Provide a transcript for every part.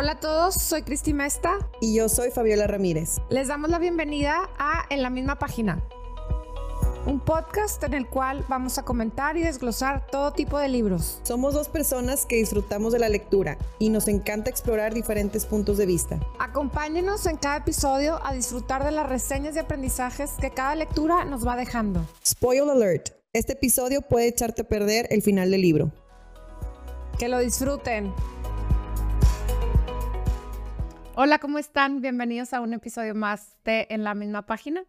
Hola a todos, soy Cristi Mesta. Y yo soy Fabiola Ramírez. Les damos la bienvenida a En la misma página, un podcast en el cual vamos a comentar y desglosar todo tipo de libros. Somos dos personas que disfrutamos de la lectura y nos encanta explorar diferentes puntos de vista. Acompáñenos en cada episodio a disfrutar de las reseñas y aprendizajes que cada lectura nos va dejando. Spoil alert, este episodio puede echarte a perder el final del libro. Que lo disfruten. Hola, ¿cómo están? Bienvenidos a un episodio más de En la misma página.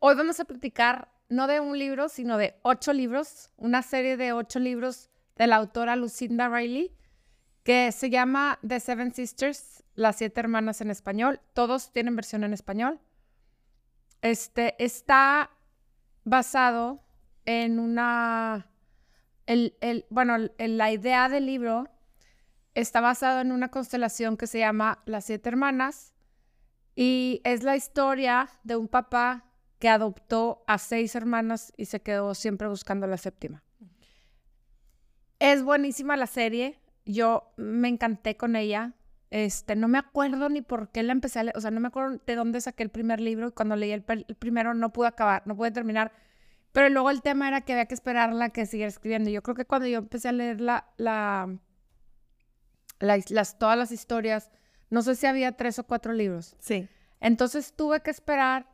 Hoy vamos a platicar no de un libro, sino de ocho libros, una serie de ocho libros de la autora Lucinda Riley, que se llama The Seven Sisters, las siete hermanas en español. Todos tienen versión en español. Este está basado en una, el, bueno, el, la idea del libro está basado en una constelación que se llama Las Siete Hermanas y es la historia de un papá que adoptó a seis hermanas y se quedó siempre buscando la séptima. Es buenísima la serie, yo me encanté con ella. Este, no me acuerdo ni por qué la empecé a leer, o sea, no me acuerdo de dónde saqué el primer libro y cuando leí el, primero no pude acabar, no pude terminar. Pero luego el tema era que había que esperarla que siguiera escribiendo. Yo creo que cuando yo empecé a leer la, la, las, todas las historias, no sé si había tres o cuatro libros. Sí. Entonces tuve que esperar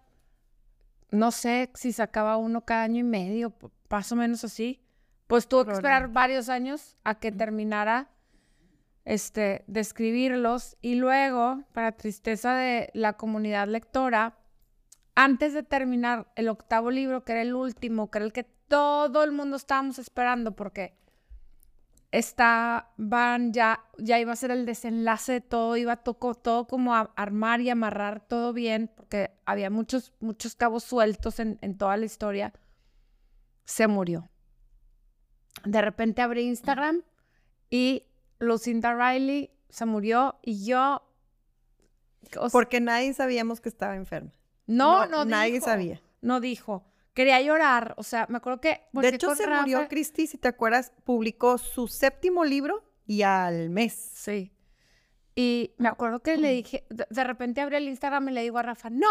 no sé si sacaba uno cada año y medio, más o menos así. Pues tuve que esperar varios años a que terminara este, de escribirlos. Y luego, para tristeza de la comunidad lectora, antes de terminar el octavo libro, que era el último, que era el que todo el mundo estábamos esperando, porque van ya, ya iba a ser el desenlace de todo, iba a toco, todo como a armar y amarrar todo bien, porque había muchos, muchos cabos sueltos en, en toda la historia, se murió. De repente abrí Instagram y Lucinda Riley se murió y yo... porque nadie sabíamos que estaba enferma. No, no, Nadie sabía. No dijo quería llorar. O sea, me acuerdo que. De hecho, se murió Christy, si te acuerdas, publicó su séptimo libro y al mes. Sí. Y me acuerdo que le dije, de, repente abrí el Instagram y le digo a Rafa, ¡No!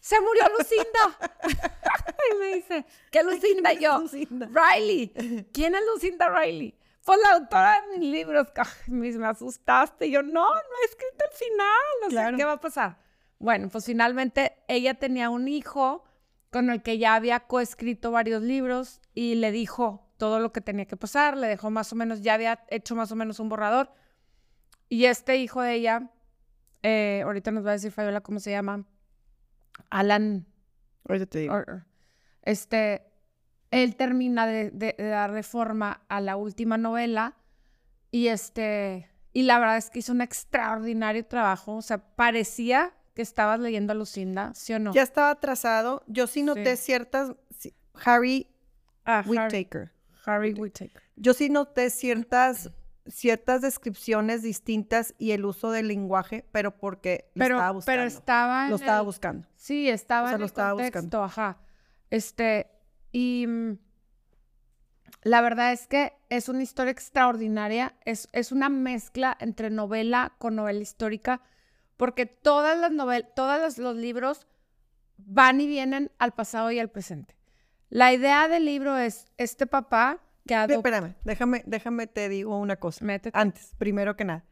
¡Se murió Lucinda! y me dice, ¿qué Lucinda? yo, Riley. ¿Quién es Lucinda Riley? Pues la autora de mis libros. me, asustaste. Y yo, no, no he escrito el final. O sea, ¿qué va a pasar? Bueno, pues finalmente ella tenía un hijo con el que ya había coescrito varios libros y le dijo todo lo que tenía que pasar, le dejó más o menos, ya había hecho más o menos un borrador. Y este hijo de ella, eh, ahorita nos va a decir Fabiola cómo se llama, Alan. Ahorita te digo. Este, él termina de, de, darle forma a la última novela y este, y la verdad es que hizo un extraordinario trabajo, o sea, parecía que estabas leyendo a Lucinda, ¿sí o no? Ya estaba trazado. Yo sí noté ciertas. Harry ah, Whittaker. Harry, Whittaker. Yo sí noté ciertas ciertas descripciones distintas y el uso del lenguaje, pero porque lo estaba buscando. Pero estaba lo estaba buscando. Sí, estaba en lo estaba buscando. ajá. Este, y mm, la verdad es que es una historia extraordinaria, es, es una mezcla entre novela con novela histórica porque todas las novelas, todos los, libros van y vienen al pasado y al presente. La idea del libro es este papá que adopta... Espérame, déjame, déjame te digo una cosa. Antes, primero que nada.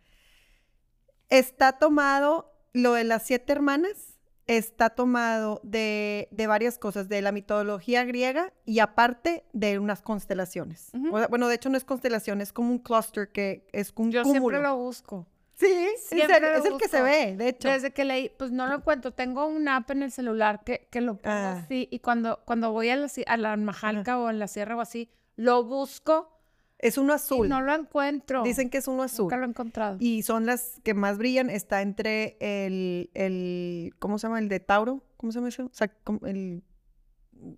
Está tomado, lo de las siete hermanas, está tomado de, varias cosas, de la mitología griega y aparte de unas constelaciones. bueno, de hecho no es constelación, es como un cluster que es un Yo siempre lo busco. Sí, es el que se ve, de hecho. Desde que leí, pues no lo encuentro. Tengo una app en el celular que, que lo pongo ah. así y cuando, cuando voy a la, a la Majalca o en la sierra o así, lo busco. Es uno azul. Y no lo encuentro. Dicen que es uno azul. Nunca lo he encontrado. Y son las que más brillan. Está entre el, el ¿cómo se llama? El de Tauro. ¿Cómo se llama eso? O sea, el,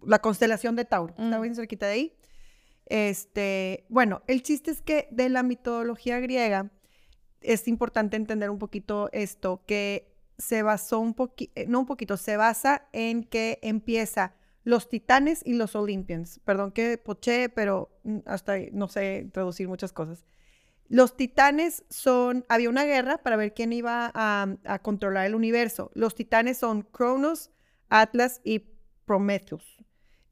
la constelación de Tauro. Está mm. bien cerquita de ahí. Este, bueno, el chiste es que de la mitología griega es importante entender un poquito esto, que se basó un poquito, eh, no un poquito, se basa en que empieza los titanes y los Olympians. Perdón que poché, pero mm, hasta no sé traducir muchas cosas. Los titanes son, había una guerra para ver quién iba a, controlar el universo. Los titanes son Cronos, Atlas y Prometheus.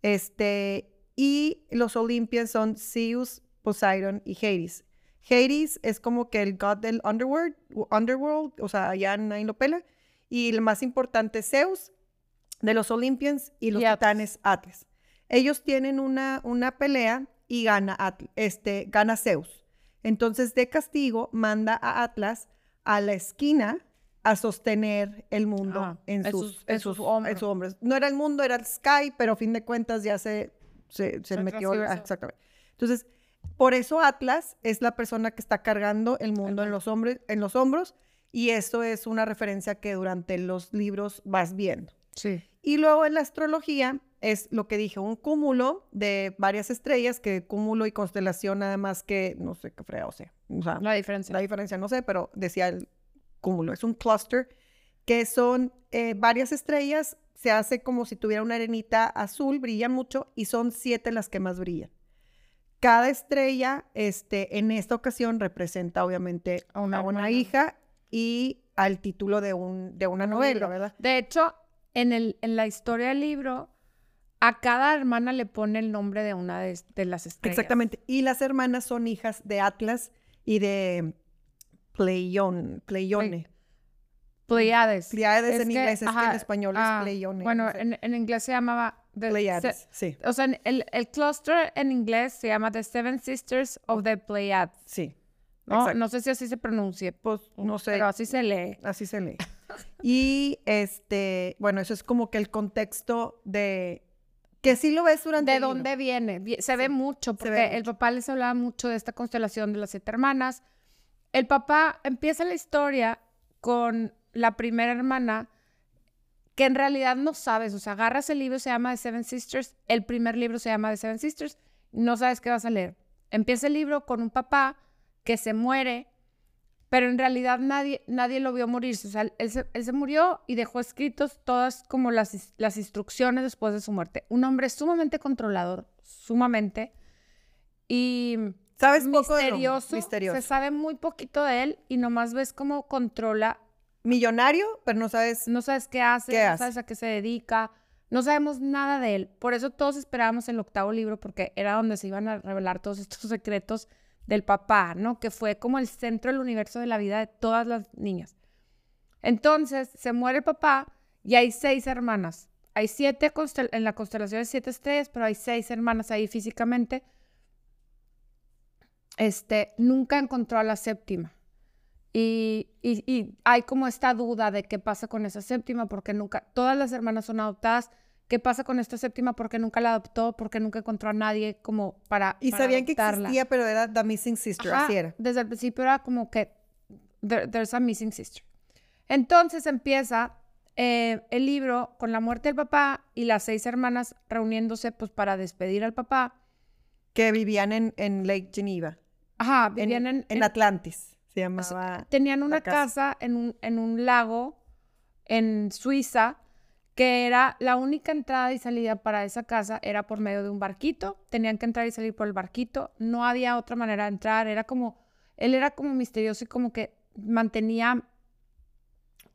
Este, y los Olympians son Zeus, Poseidon y Hades. Hades es como que el god del underworld, underworld o sea, ya nadie lo pela. Y el más importante es Zeus, de los Olympians, y los titanes Atlas. Ellos tienen una, una pelea y gana, este, gana Zeus. Entonces, de castigo, manda a Atlas a la esquina a sostener el mundo en, sus, en, sus, hombros. No era el mundo, era el Sky, pero a fin de cuentas ya se, se, metió. Exactamente. Entonces, por eso Atlas es la persona que está cargando el mundo en los, hombres, en los hombros y eso es una referencia que durante los libros vas viendo. Sí. Y luego en la astrología es lo que dije, un cúmulo de varias estrellas, que cúmulo y constelación nada más que, no sé qué fregado sea. O sea, la diferencia. La diferencia no sé, pero decía el cúmulo, es un cluster que son eh, varias estrellas, se hace como si tuviera una arenita azul, brilla mucho y son siete las que más brillan. Cada estrella, este, en esta ocasión representa obviamente a una, hija y al título de, un, de una novela, ¿verdad? De hecho, en, el, en la historia del libro, a cada hermana le pone el nombre de una de, las estrellas. Exactamente. Y las hermanas son hijas de Atlas y de Pleione. Pleiades. Pleiades en inglés, es que en español es ah, Pleione. Bueno, en, inglés se llamaba... Pleiades, sí. O sea, el, el cluster en inglés se llama The Seven Sisters of the Pleiades. Sí. ¿no? no sé si así se pronuncie. Pues no sé. Pero así se lee. Así se lee. y este, bueno, eso es como que el contexto de que sí lo ves durante ¿De dónde viene? Se ve mucho, porque el papá les hablaba mucho de esta constelación de las siete hermanas. El papá empieza la historia con la primera hermana, que en realidad no sabes, o sea, agarras el libro, se llama The Seven Sisters, el primer libro se llama The Seven Sisters, no sabes qué vas a leer. Empieza el libro con un papá que se muere, pero en realidad nadie, nadie lo vio morirse, o sea, él se, murió y dejó escritos todas como las, las instrucciones después de su muerte. Un hombre sumamente controlador, sumamente, y... ¿Sabes misterioso, misterioso. Se sabe muy poquito de él y nomás ves cómo controla millonario, pero no sabes... No sabes qué hace, no sabes a qué se dedica, no sabemos nada de él. Por eso todos esperábamos el octavo libro, porque era donde se iban a revelar todos estos secretos del papá, ¿no? Que fue como el centro del universo de la vida de todas las niñas. Entonces, se muere el papá y hay seis hermanas. Hay siete en la constelación de siete estrellas, pero hay seis hermanas ahí físicamente. Este, nunca encontró a la séptima. Y, y, hay como esta duda de qué pasa con esa séptima, porque nunca, todas las hermanas son adoptadas. ¿Qué pasa con esta séptima? Porque nunca la adoptó, porque nunca encontró a nadie como para. Y sabían que existía, pero era The Missing Sister, así era. Desde el principio era como que there's a Missing Sister. Entonces empieza eh, el libro con la muerte del papá y las seis hermanas reuniéndose pues para despedir al papá. Que vivían en, en Lake Geneva. Ajá, vivían en, en Atlantis llamaba. tenían una casa, en, un, en un lago en Suiza que era la única entrada y salida para esa casa era por medio de un barquito. Tenían que entrar y salir por el barquito. No había otra manera de entrar. Era como, él era como misterioso y como que mantenía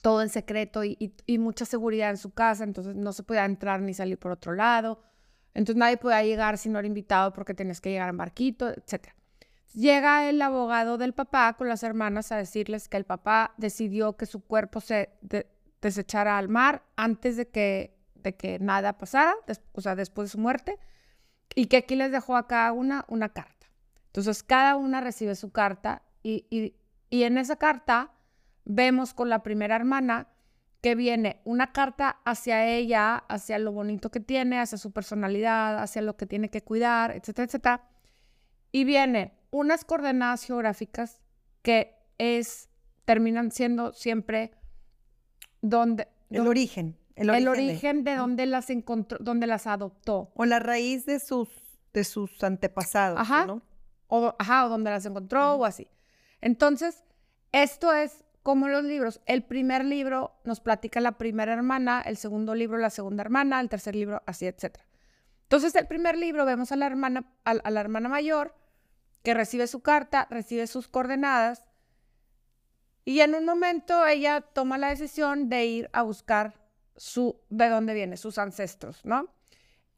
todo en secreto y, y, mucha seguridad en su casa. Entonces no se podía entrar ni salir por otro lado. Entonces nadie podía llegar si no era invitado porque tenías que llegar en barquito, etc. Llega el abogado del papá con las hermanas a decirles que el papá decidió que su cuerpo se desechara al mar antes de que, de que nada pasara, o sea, después de su muerte, y que aquí les dejó a cada una una carta. Entonces, cada una recibe su carta y, y, y en esa carta vemos con la primera hermana que viene una carta hacia ella, hacia lo bonito que tiene, hacia su personalidad, hacia lo que tiene que cuidar, etcétera, etcétera. Y viene unas coordenadas geográficas que es, terminan siendo siempre donde... El origen. El origen, de, donde las encontró, donde las adoptó. O la raíz de sus, de sus antepasados, ajá. ¿no? O, ajá, o donde las encontró o así. Entonces, esto es como los libros. El primer libro nos platica la primera hermana, el segundo libro la segunda hermana, el tercer libro así, etc. Entonces, el primer libro vemos a la hermana, a la hermana mayor que recibe su carta, recibe sus coordenadas y en un momento ella toma la decisión de ir a buscar su, de dónde viene, sus ancestros, ¿no?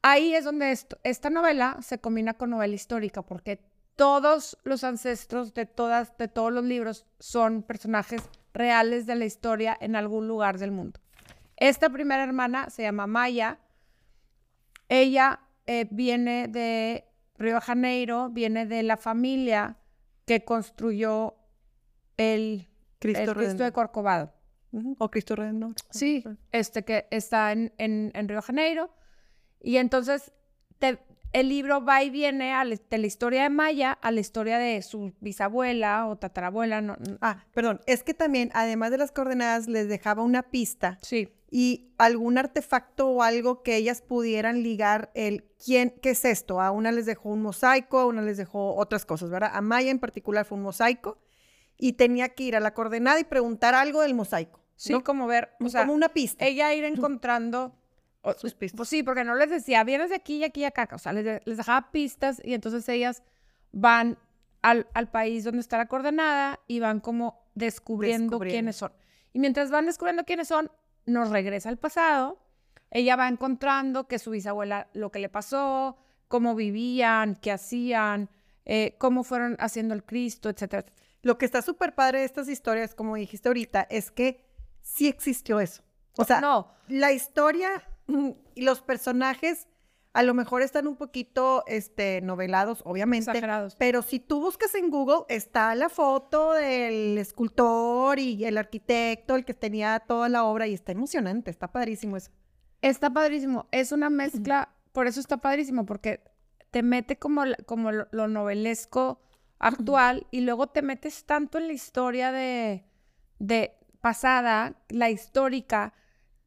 Ahí es donde esto, esta novela se combina con novela histórica, porque todos los ancestros de, todas, de todos los libros son personajes reales de la historia en algún lugar del mundo. Esta primera hermana se llama Maya. Ella eh, viene de Río de Janeiro, viene de la familia que construyó el Cristo, de Corcovado. O Cristo Redentor. Sí, este que está en, en, Río de Janeiro. Y entonces el libro va y viene de la historia de Maya a la historia de su bisabuela o tatarabuela. ah, perdón. Es que también, además de las coordenadas, les dejaba una pista. Sí. Y algún artefacto o algo que ellas pudieran ligar el quién, qué es esto. A una les dejó un mosaico, a una les dejó otras cosas, ¿verdad? A Maya en particular fue un mosaico y tenía que ir a la coordenada y preguntar algo del mosaico. Sí, como ver, o sea, como una pista. Ella ir encontrando sus pistas. Pues sí, porque no les decía, vienes de aquí y aquí y acá, o sea, les, dejaba pistas y entonces ellas van al, país donde está la coordenada y van como descubriendo, quiénes son. Y mientras van descubriendo quiénes son, nos regresa al pasado. Ella va encontrando que su bisabuela, lo que le pasó, cómo vivían, qué hacían, eh, cómo fueron haciendo el Cristo, etcétera. Lo que está súper padre de estas historias, como dijiste ahorita, es que sí existió eso. O sea, no. la historia y los personajes a lo mejor están un poquito este, novelados, obviamente. Exagerados. Pero si tú buscas en Google, está la foto del escultor y el arquitecto, el que tenía toda la obra, y está emocionante, está padrísimo eso. Está padrísimo. Es una mezcla, por eso está padrísimo, porque te mete como, como lo novelesco actual y luego te metes tanto en la historia de, de pasada, la histórica,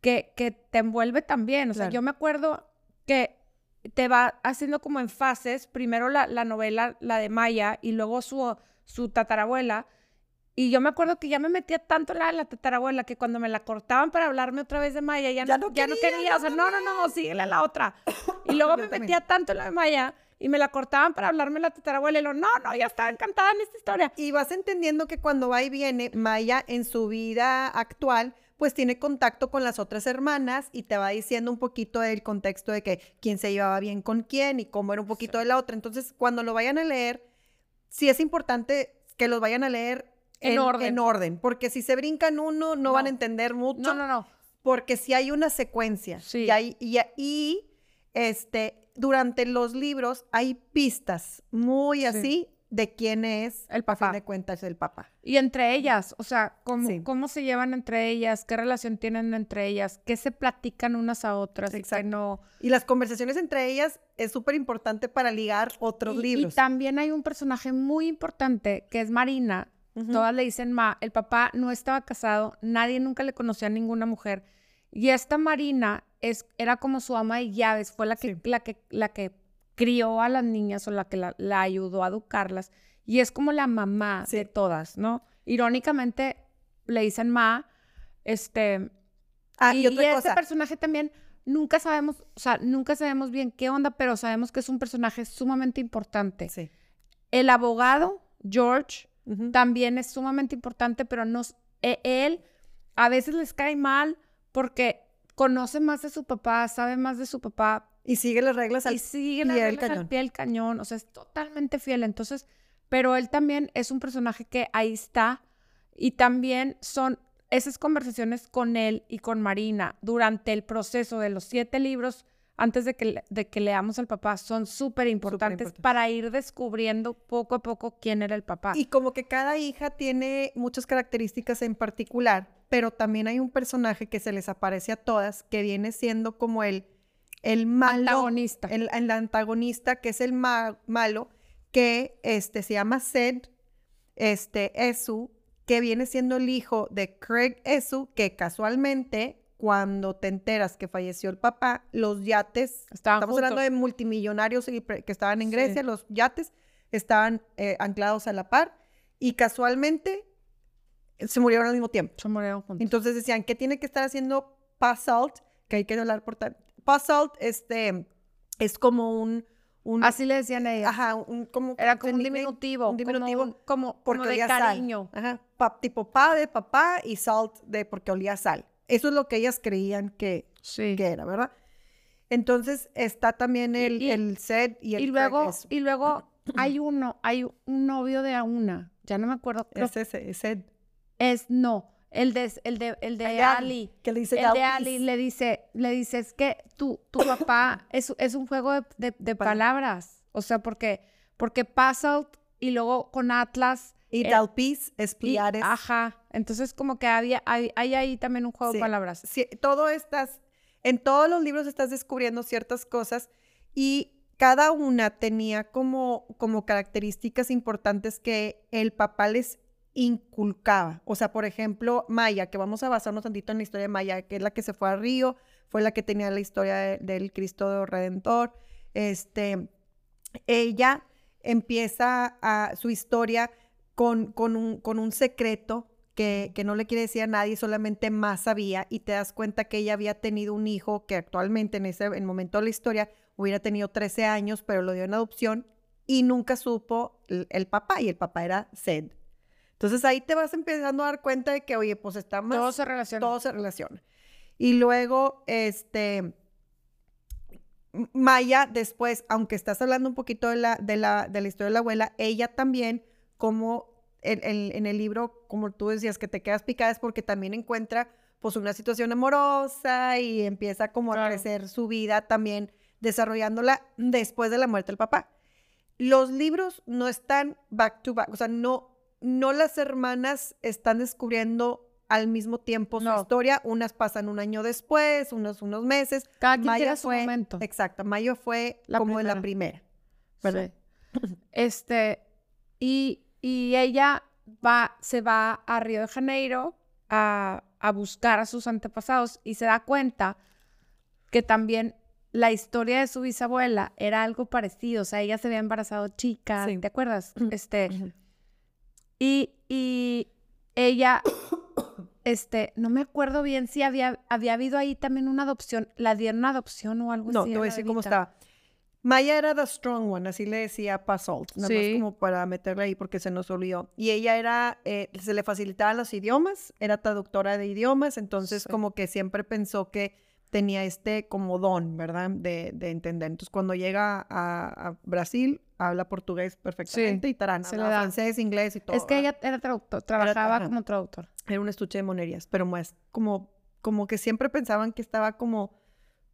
que, que te envuelve también. O sea, yo me acuerdo que te va haciendo como en fases, primero la, la novela, la de Maya, y luego su, su tatarabuela. Y yo me acuerdo que ya me metía tanto la la tatarabuela que cuando me la cortaban para hablarme otra vez de Maya, ya, no, ya no quería. o sea, no, no, no, síguele a la otra. Y luego me metía tanto en la de Maya y me la cortaban para hablarme la tatarabuela y lo, no, no, ya estaba encantada en esta historia. Y vas entendiendo que cuando va y viene, Maya en su vida actual, pues tiene contacto con las otras hermanas y te va diciendo un poquito del contexto de que quién se llevaba bien con quién y cómo era un poquito de la otra. Entonces, cuando lo vayan a leer, sí es importante que los vayan a leer en, orden. En orden, porque si se brincan uno, no, van a entender mucho. No, no, no. Porque si hay una secuencia. Sí. Y, hay, y, y este, durante los libros hay pistas muy así de quién es, el papá. A fin de cuentas, el papá. Y entre ellas, o sea, cómo, cómo se llevan entre ellas, qué relación tienen entre ellas, qué se platican unas a otras Exacto. y no... Y las conversaciones entre ellas es súper importante para ligar otros libros. Y también hay un personaje muy importante que es Marina. Todas le dicen Ma, el papá no estaba casado, nadie nunca le conocía a ninguna mujer. Y esta Marina es, era como su ama de llaves, fue la que, la que, la que crió a las niñas o la que la, ayudó a educarlas. Y es como la mamá de todas, ¿no? Irónicamente le dicen ma, este... Ah, y, otra este personaje también nunca sabemos, o sea, nunca sabemos bien qué onda, pero sabemos que es un personaje sumamente importante. Sí. El abogado, George, también es sumamente importante, pero nos, e, él a veces les cae mal porque conoce más de su papá, sabe más de su papá. Y sigue las reglas al, y sigue las reglas cañón. al pie del cañón. O sea, es totalmente fiel. Entonces, pero él también es un personaje que ahí está. Y también son esas conversaciones con él y con Marina durante el proceso de los siete libros antes de que, de que leamos al papá son súper importantes para ir descubriendo poco a poco quién era el papá. Y como que cada hija tiene muchas características en particular, pero también hay un personaje que se les aparece a todas, que viene siendo como el, el malo. Antagonista. El, el antagonista, que es el malo, que este, se llama Sed, este, Esu, que viene siendo el hijo de Craig Esu, que casualmente cuando te enteras que falleció el papá, los yates, estamos hablando de multimillonarios que estaban en Grecia, los yates estaban eh, anclados a la par y casualmente se murieron al mismo tiempo. Se murieron juntos. Entonces decían, ¿qué tiene que estar haciendo Pasalt? Que hay que hablar por Pasalt este, es como un, un Así le decían a ella. ajá, un como Era como un diminutivo. un diminutivo Como, un- como, porque como de olía sal. cariño. Ajá, pa- tipo pa de papá y salt de porque olía sal. Eso es lo que ellas creían que, Sí. que era, ¿verdad? Entonces está también el, Y- el Sed y el Y luego, y luego hay uno, hay un novio de una. Ya no me acuerdo. creo es ese, es Sed. Es no, el de el de el de Ali. que le dice El de. Ali le dice, le dice, es que tu, tu papá es, es un juego de, de- de palabras. O sea, porque, porque puzzled y luego con Atlas. Y eh, Dalpis es y- Pliares. ajá. Entonces, como que había, hay, hay ahí también un juego Sí. de palabras. Sí, todo estás, en todos los libros estás descubriendo ciertas cosas y cada una tenía como, como características importantes que el papá les inculcaba. O sea, por ejemplo, Maya, que vamos a basarnos tantito en la historia de Maya, que es la que se fue a Río, fue la que tenía la historia de- del Cristo Redentor. Este, ella empieza a, su historia con, con, un, con un secreto que, que no le quiere decir a nadie, solamente más sabía, y te das cuenta que ella había tenido un hijo que actualmente en ese en momento de la historia hubiera tenido 13 años, pero lo dio en adopción y nunca supo el, el papá, y el papá era Sed. Entonces ahí te vas empezando a dar cuenta de que, oye, pues está más Todo se relaciona. todo se relaciona. Y luego, este, Maya después, aunque estás hablando un poquito de la, de la, de la historia de la abuela, ella también, como en, en- en el libro, como tú decías, que te quedas picada, es porque también encuentra pues una situación amorosa y empieza como a crecer su vida también desarrollándola después de la muerte del papá. Los libros no están back to back, o sea, no, no las hermanas están descubriendo al mismo tiempo su No. historia, unas pasan un año después, unos unos meses. Cada quien Maya tiene su fue- momento. Exacto, Mayo fue La como de la primera. primera. ¿verdad? Sí. Este, y, y ella va, se va a Río de Janeiro a, a buscar a sus antepasados y se da cuenta que también la historia de su bisabuela era algo parecido. O sea, ella se había embarazado chica, Sí. ¿te acuerdas? Este. Y, y ella, este, no me acuerdo bien si había, había habido ahí también una adopción. ¿La dieron adopción o algo No, así? te voy a decir cómo estaba. Maya era the strong one, así le decía Pasolt, nada Sí. más como para meterle ahí porque se nos olvidó. Y ella era, eh, se le facilitaban los idiomas, era traductora de idiomas, entonces Sí. como que siempre pensó que tenía este como don, ¿verdad? De, de entender. Entonces cuando llega a, a Brasil, habla portugués perfectamente y tarán, se le da. francés, inglés y todo. Es que ¿verdad? ella era traductor, trabajaba como traductor. Era un estuche de monerías, pero más como, como que siempre pensaban que estaba como,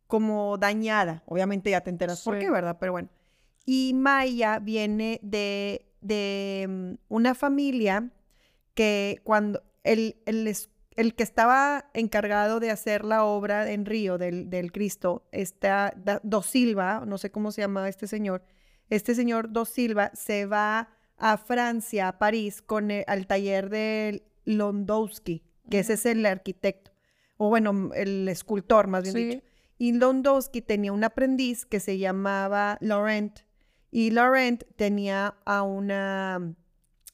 como dañada. Obviamente ya te enteras por qué, ¿verdad? Pero bueno. Y Maya viene de, de mm, una familia que cuando el, el, el que estaba encargado de hacer la obra en Río del, del Cristo, está Dos Silva, no sé cómo se llama este señor, este señor Dos Silva se va a Francia, a París, con el- al taller de Londowski, que ese es el arquitecto, o bueno, el escultor, más bien Sí. dicho. Y Londowski tenía un aprendiz que se llamaba Laurent, y Laurent tenía a una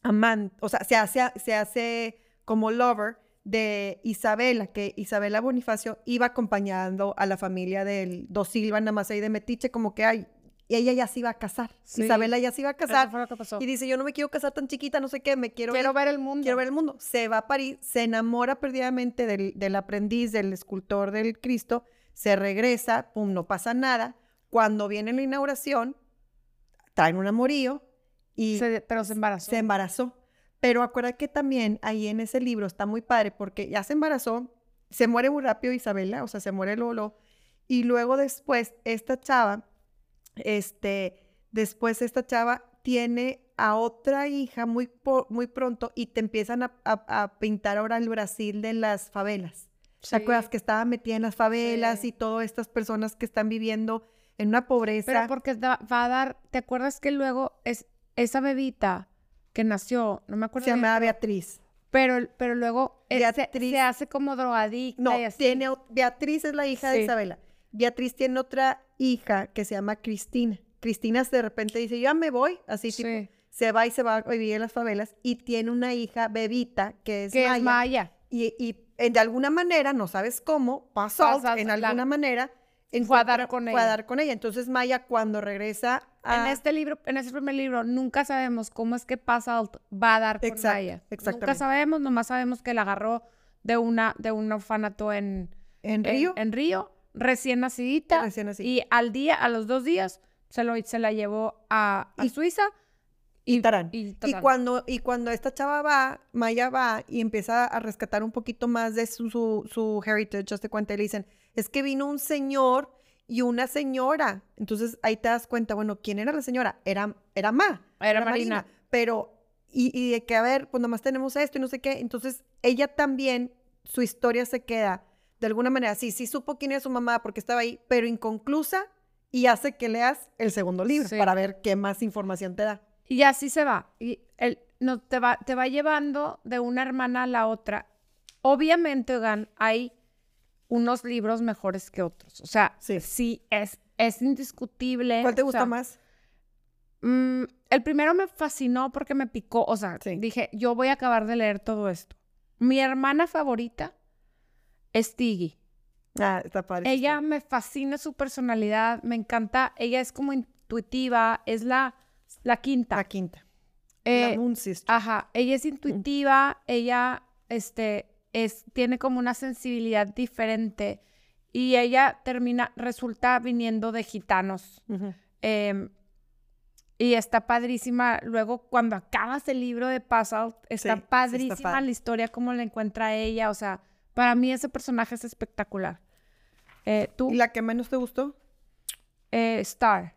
amante, o sea, se hace, se hace como lover de Isabela, que Isabela Bonifacio iba acompañando a la familia del Dos Silva, nada más ahí de Metiche, como que ay, y ella ya se iba a casar. Sí. Isabela ya se iba a Eso casar fue lo que pasó. y dice, yo no me quiero casar tan chiquita, no sé qué, me quiero, Quiero ir, ver el mundo. quiero ver el mundo. Se va a París, se enamora perdidamente del, del aprendiz, del escultor del Cristo, se regresa, pum, no pasa nada. Cuando viene la inauguración, traen un amorío y Se- pero se embarazó. se embarazó. Pero acuérdate que también ahí en ese libro está muy padre porque ya se embarazó, se muere muy rápido Isabela, o sea, se muere Lolo. Y luego después esta chava, este, después esta chava tiene a otra hija muy, muy pronto y te empiezan a, a- a pintar ahora el Brasil de las favelas. ¿Te acuerdas que estaba metida en las favelas Sí. y todas estas personas que están viviendo en una pobreza? Pero porque va a dar, ¿te acuerdas que luego es esa bebita que nació, no me acuerdo se llamaba Beatriz. pero, pero luego eh, se- se, Beatriz. hace como drogadicta No, y así. tiene, Beatriz es la hija de. Isabela. Beatriz tiene otra hija que se llama Cristina. Cristina de repente dice, yo ya me voy, así tipo, se va y se va a vivir en las favelas y tiene una hija bebita que es que Maya. es Maya. Y, y, de alguna manera, no sabes cómo, pasó Pasas en la- alguna manera Fue a dar con fue ella. a dar con ella. Entonces Maya cuando regresa a- este libro, en este primer libro, nunca sabemos cómo es que Puzzle va a dar con Exacto, Maya. Nunca sabemos, nomás sabemos que la agarró de una, de un orfanato en, en en- Río. en Río, recién nacidita. Recién. Y al día, a los dos días, se, lo, se la llevó a, a Y- Suiza. y Tarán. y Y cuando, y cuando esta chava va, Maya va y empieza a rescatar un poquito más de su, su, su heritage, hazte cuenta, y le dicen, es que vino un señor y una señora. Entonces ahí te das cuenta, bueno, ¿quién era la señora? Era, era Ma. Era Marina. Pero, y, y de que, a ver, pues nomás tenemos esto y no sé qué. Entonces ella también, su historia se queda, de alguna manera, sí, sí supo quién era su mamá porque estaba ahí, pero inconclusa y hace que leas el segundo libro Sí. para ver qué más información te da. Y así se va. Y él no, te, va, te va llevando de una hermana a la otra. Obviamente, oigan, hay unos libros mejores que otros. O sea, Sí. sí, es, es indiscutible. ¿Cuál te o gusta sea, más? mm, el primero me fascinó porque me picó. O sea, Sí. dije, yo voy a acabar de leer todo esto. Mi hermana favorita es Tiggy. Ah, está padre. Ella me fascina su personalidad, me encanta. Ella es como intuitiva, es la, la quinta. La quinta. Eh, la Moon Sister. Ajá, ella es intuitiva, ella este, es, tiene como una sensibilidad diferente y ella termina, resulta viniendo de gitanos. Em, y está padrísima. Luego, cuando acabas el libro de Puzzle, está Sí, sí está padrísima la historia, cómo la encuentra ella. O sea, para mí ese personaje es espectacular. Eh, Tú, ¿Y la que menos te gustó? eh, Star.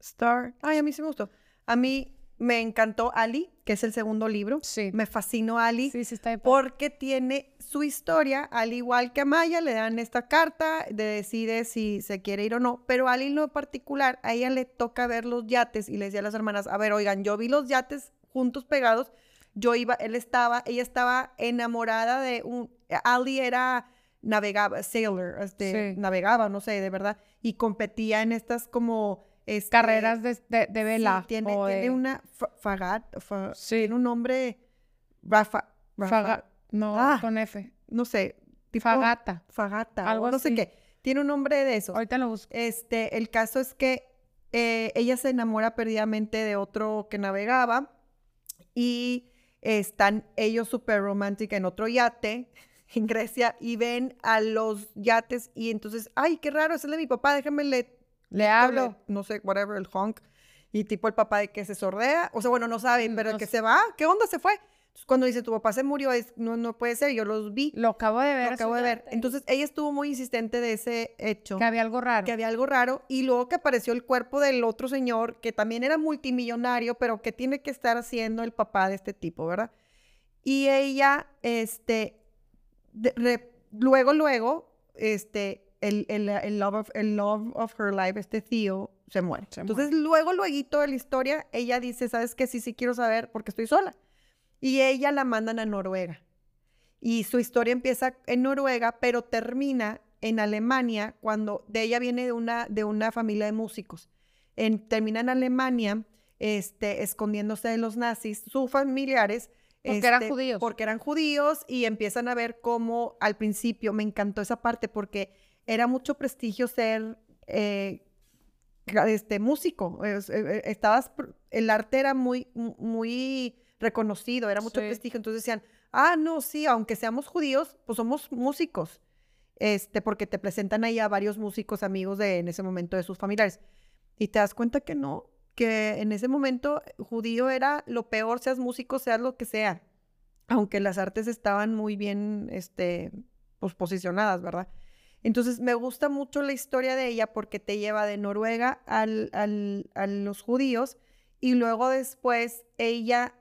Star. Ay, a mí sí me gustó. A mí me encantó Ali, que es el segundo libro. Sí. Me fascinó Ali. Sí, sí, está padre. porque tiene su historia, al igual que a Maya, le dan esta carta de decide si se quiere ir o no, pero a Ali en lo particular, a ella le toca ver los yates y le decía a las hermanas, a ver, oigan, yo vi los yates juntos pegados, yo iba, él estaba, ella estaba enamorada de un, Ali era, navegaba, sailor, este, Sí. navegaba, no sé, de verdad, y competía en estas como... este, Carreras de, de, de Sí, vela. tiene, o tiene de- una fa- fagat, fa- Sí. tiene un nombre, Rafa, no, Ah. con F. no sé, tipo Fagata. Fagata, Algo no sé qué. Tiene un nombre de eso. Ahorita lo busco. Este, el caso es que eh, ella se enamora perdidamente de otro que navegaba y están ellos súper romántica en otro yate en Grecia y ven a los yates y entonces, ay, qué raro, ese es de mi papá, déjame le Le hablo. no sé, whatever, el honk. Y tipo el papá de que se sordea, o sea, bueno, no saben, Mm, pero el que se va, ¿qué onda se fue? Entonces, cuando dice tu papá se murió, es, no, no puede ser, yo los vi, Lo acabo de ver. lo acabo de ver. Entonces, ella estuvo muy insistente de ese hecho, Que había algo raro. que había algo raro, y luego que apareció el cuerpo del otro señor, que también era multimillonario, pero que tiene que estar haciendo el papá de este tipo, ¿verdad? Y ella, este, de- re- luego, luego, este, el, el, el love of, el love of her life, este tío, se muere. Se Entonces, luego, luego de la historia, ella dice, ¿sabes qué? Sí, sí quiero saber porque estoy sola. Y ella la mandan a Noruega. Y su historia empieza en Noruega, pero termina en Alemania cuando de ella viene de una, de una familia de músicos. En, termina en Alemania, este, escondiéndose de los nazis, sus familiares. Porque eran este, judíos. Porque eran judíos y empiezan a ver cómo al principio, me encantó esa parte porque era mucho prestigio ser eh, este, músico. Eh, eh, estabas, el arte era muy, mu- muy reconocido, era mucho Sí. prestigio. Entonces decían, ah, no, sí, aunque seamos judíos, pues somos músicos. Este, porque te presentan ahí a varios músicos amigos de en ese momento de sus familiares. Y te das cuenta que no, que en ese momento judío era lo peor, seas músico, seas lo que sea. Aunque las artes estaban muy bien, este, pues posicionadas, ¿verdad? Entonces me gusta mucho la historia de ella porque te lleva de Noruega al, al- a los judíos y luego después ella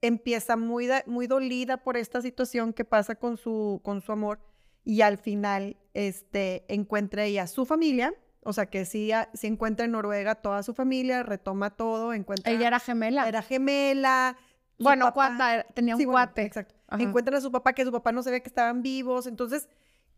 empieza muy, muy dolida por esta situación que pasa con su, con su amor y al final este, encuentra ella su familia, o sea que sí, a- sí encuentra en Noruega toda su familia, retoma todo, encuentra... Ella era gemela. era gemela. bueno, papá- cuata, era- tenía un Sí, bueno, cuate. exacto. Ajá. Encuentran a su papá, que su papá no sabía que estaban vivos. Entonces,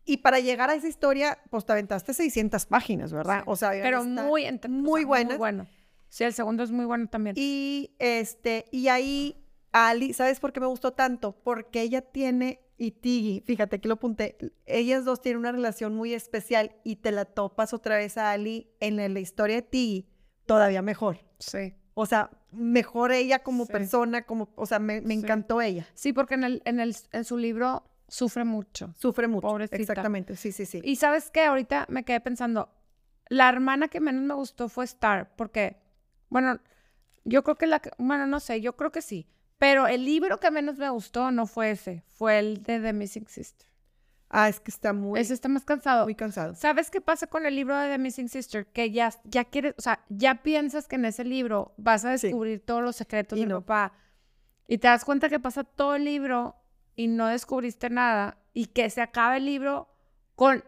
y para llegar a esa historia, pues te aventaste 600 páginas, ¿verdad? Sí. O sea, Pero muy, entre- o muy sea, buenas. bueno. Sí, el segundo es muy bueno también. Y este, y ahí Ali, ¿sabes por qué me gustó tanto? Porque ella tiene, y Tiggy, fíjate aquí lo apunté, ellas dos tienen una relación muy especial y te la topas otra vez a Ali en la, la historia de Tiggy, todavía mejor. Sí. O sea, mejor ella como Sí. persona, como, o sea, me, me Sí. encantó ella. Sí, porque en, el, en, el, en su libro sufre mucho. Sufre mucho. Pobrecita. Exactamente, sí, sí, sí. Y sabes qué, ahorita me quedé pensando, la hermana que menos me gustó fue Star, porque, bueno, yo creo que la, bueno, no sé, yo creo que sí, pero el libro que menos me gustó no fue ese, fue el de The Missing Sister. Ah, es que está muy, Ese está más cansado. muy cansado. ¿Sabes qué pasa con el libro de The Missing Sister? Que ya, ya quieres, o sea, ya piensas que en ese libro vas a Sí. descubrir todos los secretos Y no. papá. Y te das cuenta que pasa todo el libro y no descubriste nada. Y que se acaba el libro con,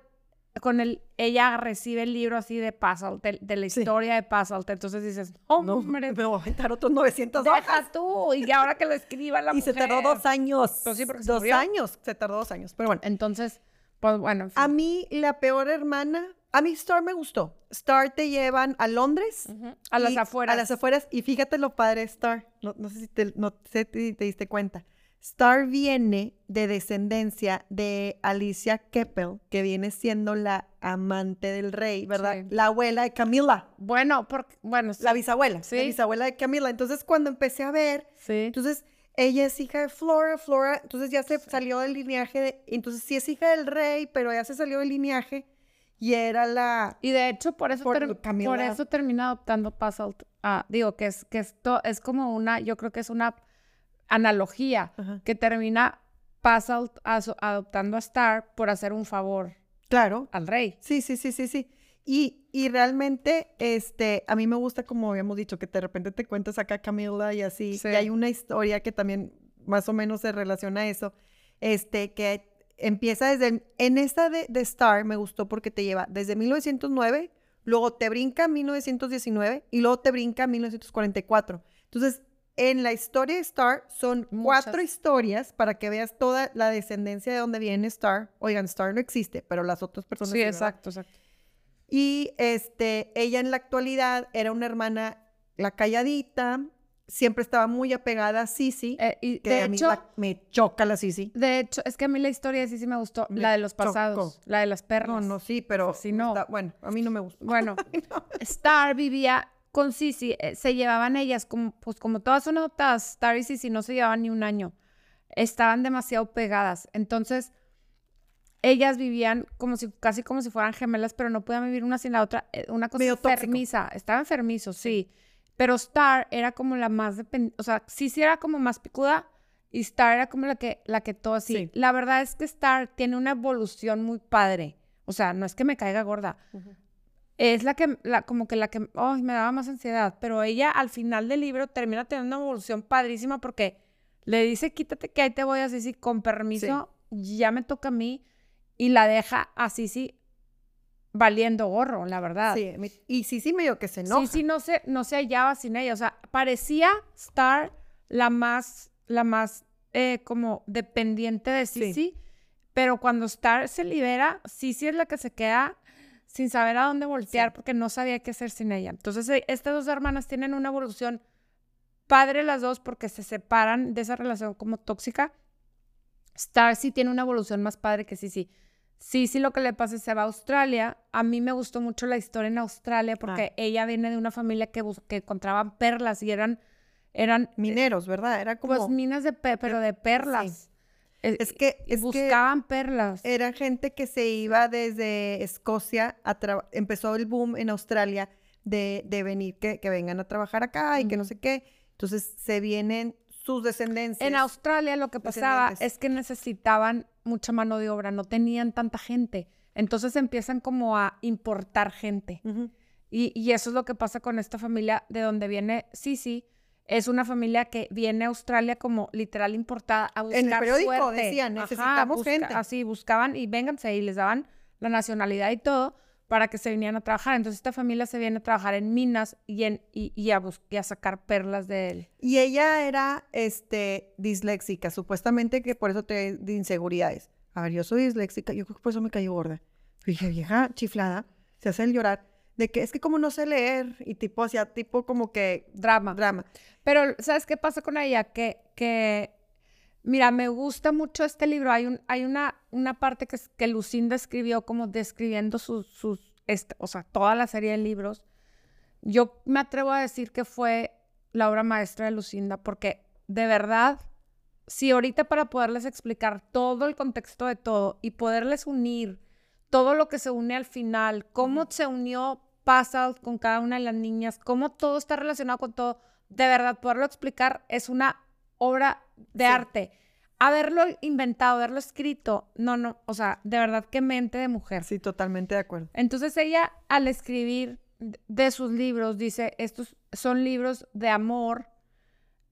con el, ella recibe el libro así de Puzzle, de, de la Sí. historia de Puzzle. Entonces dices, oh, No, hombre, me voy a aventar otros 900 hojas. deja tú. Y ahora que lo escriba la Y se tardó mujer. dos años. Pues sí, se dos murió. años. Se tardó dos años. Pero bueno, Entonces, pues bueno, en fin. a mí la peor hermana, a mí Star me gustó. Star te llevan a Londres. Ujú. A las y- afueras. A las afueras. Y fíjate lo padre de Star. No, no sé si te, no sé si te diste cuenta. Star viene de descendencia de Alicia Keppel, que viene siendo la amante del rey, ¿verdad? Sí. La abuela de Camila. Bueno, porque, bueno, La bisabuela. La Sí. bisabuela de Camila. Entonces, cuando empecé a ver, sí. entonces ella es hija de Flora, Flora, entonces ya se salió del linaje de, entonces sí es hija del rey, pero ya se salió del linaje y era la, Y de hecho, por eso, Por por eso termina adoptando Puzzle. Ah, digo, que es que esto es como una, yo creo que es una analogía Ajá. que termina aso- adoptando a Star por hacer un favor claro, al rey. Sí, sí, sí, sí, sí. Y, y realmente, este, a mí me gusta, como habíamos dicho, que de repente te cuentas acá Camila y así. Sí. Y hay una historia que también más o menos se relaciona a eso. Este, que empieza desde, en esta de, de Star me gustó porque te lleva desde 1909, luego te brinca a 1919 y luego te brinca a 1944. Entonces, en la historia de Star son cuatro historias para que veas toda la descendencia de donde viene Star. Oigan, Star no existe, pero las otras personas Sí, exacto, exacto. Y este, ella en la actualidad era una hermana, la calladita, siempre estaba muy apegada a Sisi, Eh, y que de a mí hecho, la- me choca la Sisi. de hecho, es que a mí la historia sí sí me gustó, Me la de los chocó. pasados, la de las perlas. No, no, sí, pero Sí, no. está- bueno, a mí no me gusta. Bueno, Star vivía con Sisi, eh, se llevaban ellas, como, pues como todas son adoptadas, Star y Sisi no se llevaban ni un año, estaban demasiado pegadas, entonces ellas vivían como si, casi como si fueran gemelas, pero no podían vivir una sin la otra, eh, una cosa Medio tóxico. enfermiza, estaba enfermizo, sí, pero Star era como la más dependiente, o sea, Sisi era como más picuda y Star era como la que, la que todo así. Sí. La verdad es que Star tiene una evolución muy padre, o sea, no es que me caiga gorda, es la que, la, como que la que, ay, me daba más ansiedad, pero ella al final del libro termina teniendo una evolución padrísima porque le dice, quítate que ahí te voy así, sí, con permiso, ya me toca a mí, y la deja así, sí, valiendo gorro, la verdad. Sí, y Sisi medio que se enoja. Sí, sí, no se, no se hallaba sin ella. O sea, parecía Star la más, la más eh, como dependiente de Sí. Sisi, pero cuando Star se libera, Sisi es la que se queda sin saber a dónde voltear Sí. porque no sabía qué hacer sin ella. Entonces, eh, estas dos hermanas tienen una evolución padre las dos porque se separan de esa relación como tóxica. Star sí tiene una evolución más padre que Sisi. Sí, sí, lo que le pasa es que se va a Australia. A mí me gustó mucho la historia en Australia porque ella viene de una familia que, que encontraban perlas y eran, eran Mineros, ¿verdad? Era como... pues minas de pe- pero de perlas. Eh, es que, buscaban perlas. era gente que se iba desde Escocia a empezó el boom en Australia de, de venir, que, que vengan a trabajar acá y que no sé qué. Entonces se vienen sus descendencias. En Australia lo que pasaba es que necesitaban mucha mano de obra, no tenían tanta gente. Entonces empiezan como a importar gente. Y, y eso es lo que pasa con esta familia de donde viene Sisi. Es una familia que viene a Australia como literal importada a buscar En el periódico suerte. decían, "Necesitamos gente". Así, buscaban y vénganse y les daban la nacionalidad y todo para que se vinieran a trabajar. Entonces esta familia se viene a trabajar en minas y, en, y, y a, y a sacar perlas de él. Y ella era este, disléxica, supuestamente que por eso te de inseguridades. A ver, yo soy disléxica, yo creo que por eso me cayó gorda. Dije, vieja chiflada, se hace el llorar, de que es que como no sé leer, y tipo hacía tipo como que Drama. drama. Pero, ¿sabes qué pasa con ella? Que, que mira, me gusta mucho este libro. Hay, un, hay una, una parte que, que Lucinda escribió como describiendo sus, sus o sea, toda la serie de libros. yo me atrevo a decir que fue la obra maestra de Lucinda, porque de verdad, si ahorita para poderles explicar todo el contexto de todo y poderles unir todo lo que se une al final, cómo se unió Puzzle con cada una de las niñas, cómo todo está relacionado con todo, de verdad, poderlo explicar es una obra de arte. Haberlo inventado, haberlo escrito, no, no, o sea, de verdad que mente de mujer. Sí, totalmente de acuerdo. Entonces ella al escribir de sus libros dice, estos son libros de amor,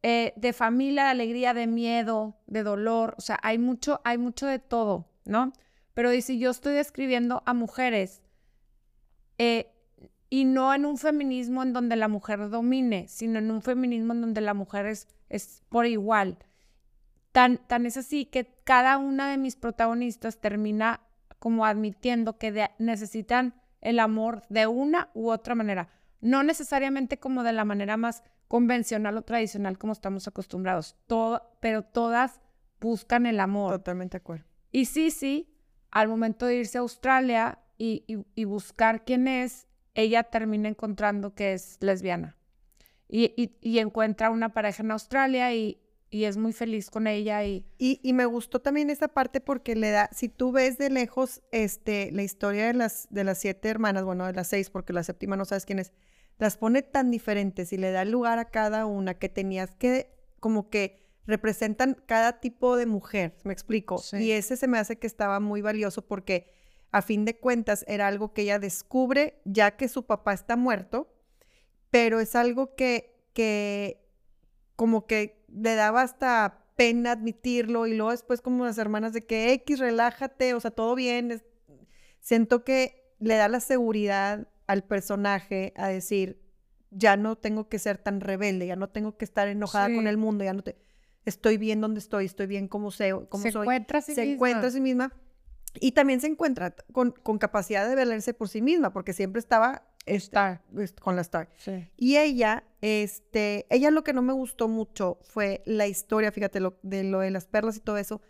eh, de familia, de alegría, de miedo, de dolor, o sea, hay mucho, hay mucho de todo, ¿no? Pero dice, yo estoy escribiendo a mujeres eh, y no en un feminismo en donde la mujer domine, sino en un feminismo en donde la mujer es, es por igual. Tan, tan es así que cada una de mis protagonistas termina como admitiendo que necesitan el amor de una u otra manera. No necesariamente como de la manera más convencional o tradicional como estamos acostumbrados, todo, pero todas buscan el amor. Totalmente de acuerdo. Y sí, sí, al momento de irse a Australia y, y buscar quién es, ella termina encontrando que es lesbiana. Y, y, encuentra una pareja en Australia y, y, es muy feliz con ella. Y... y... me gustó también esa parte porque le da, si tú ves de lejos este, la historia de las, de las siete hermanas, bueno, de las seis, porque la séptima no sabes quién es, las pone tan diferentes y le da lugar a cada una que tenías que, como que representan cada tipo de mujer, me explico. Y ese se me hace que estaba muy valioso porque a fin de cuentas era algo que ella descubre ya que su papá está muerto, pero es algo que, que como que le daba hasta pena admitirlo y luego después como las hermanas de que X, relájate, o sea, todo bien. siento que le da la seguridad al personaje a decir, ya no tengo que ser tan rebelde, ya no tengo que estar enojada con el mundo, ya no te... Estoy bien donde estoy, estoy bien como, sé, como se soy. Encuentra se encuentra a sí misma y también se encuentra con, capacidad de valerse por sí misma, porque siempre estaba Star. con la Star. Y ella, este, ella lo que no me gustó mucho fue la historia, fíjate, lo, de lo de las perlas y todo eso.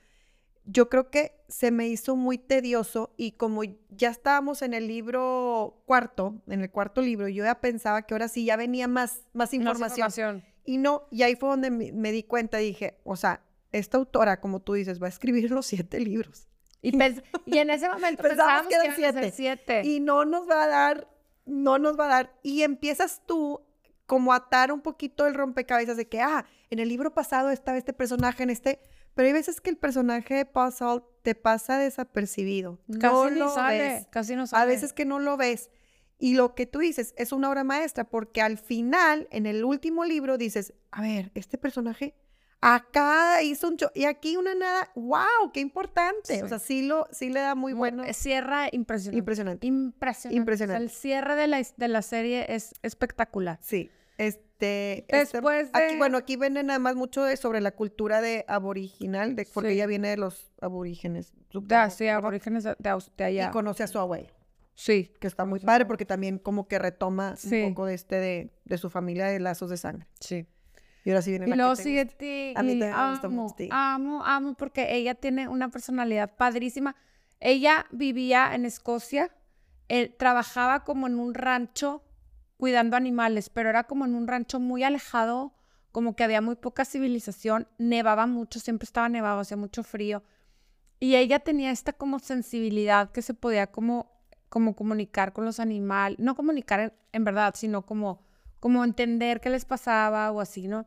Yo creo que se me hizo muy tedioso y como ya estábamos en el libro cuarto, en el cuarto libro, yo ya pensaba que ahora sí ya venía más, más información. Y no, y ahí fue donde me, me di cuenta, dije, o sea, esta autora, como tú dices, va a escribir los siete libros. Y, y en ese momento pensábamos, que eran siete. Y no nos va a dar, no nos va a dar. Y empiezas tú como a atar un poquito el rompecabezas de que, ah, en el libro pasado estaba este personaje, en este... Pero hay veces que el personaje de Puzzle te pasa desapercibido. Casi no lo sale, ves. Casi no sale. A veces que no lo ves. Y lo que tú dices es una obra maestra, porque al final, en el último libro, dices, a ver, este personaje Acá hizo un y aquí una nada, wow, qué importante. O sea, sí, lo, sí le da muy bueno. Cierra impresionante. Impresionante. Impresionante. Impresionante. el cierre de la, de la serie es espectacular. Sí. Este, este Después de... aquí, bueno, aquí viene nada más mucho de, sobre la cultura de aboriginal, de, porque ella viene de los aborígenes. Supongo, sí, aborígenes de, de, allá. Y conoce a su abuelo. Sí. Que está muy padre porque también como que retoma un poco de este, de, de su familia de lazos de sangre. Sí. Y ahora sí viene y la luego que sigue ti. A mí amo, amo, amo, porque ella tiene una personalidad padrísima. Ella vivía en Escocia, él trabajaba como en un rancho cuidando animales, pero era como en un rancho muy alejado, como que había muy poca civilización, nevaba mucho, siempre estaba nevado, hacía mucho frío. Y ella tenía esta como sensibilidad que se podía como, como comunicar con los animales, no comunicar en, verdad, sino como, como entender qué les pasaba o así, ¿no?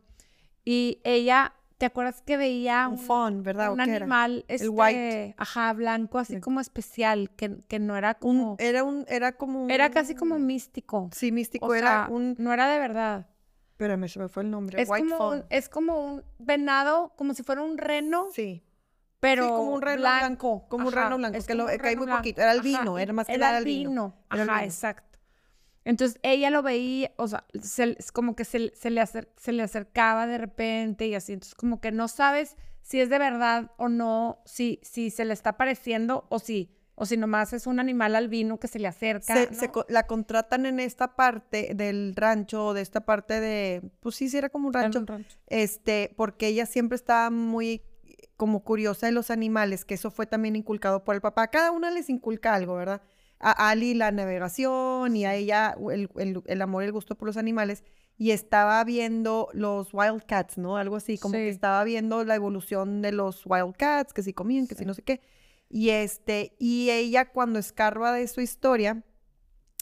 Y ella, ¿te acuerdas que veía un, fawn, ¿verdad? Un animal, este, el white. ajá, blanco, así como especial, que, que no era como... era un, era como Era casi como místico. Sí, místico, era un... No era de verdad. Espérame, se me fue el nombre. Es como, fawn. es como un venado, como si fuera un reno. Sí. Pero como un reno blanco. Como un reno blanco, es que lo cae muy poquito. Era el vino, era más que era el vino. Ajá, exacto. Entonces ella lo veía, o sea, es como que se, le se le acercaba de repente y así. Entonces, como que no sabes si es de verdad o no, si, si se le está pareciendo o si, o si nomás es un animal albino que se le acerca. la contratan en esta parte del rancho, de esta parte de, pues sí, sí era como un rancho, este, porque ella siempre estaba muy como curiosa de los animales, que eso fue también inculcado por el papá. Cada una les inculca algo, ¿verdad? A Ali la navegación y a ella el, el- el amor y el gusto por los animales. Y estaba viendo los Wildcats, ¿no? Algo así, como que Sí. estaba viendo la evolución de los Wildcats, que si comían, que si Sí. no sé qué. Y este, y ella cuando escarba de su historia,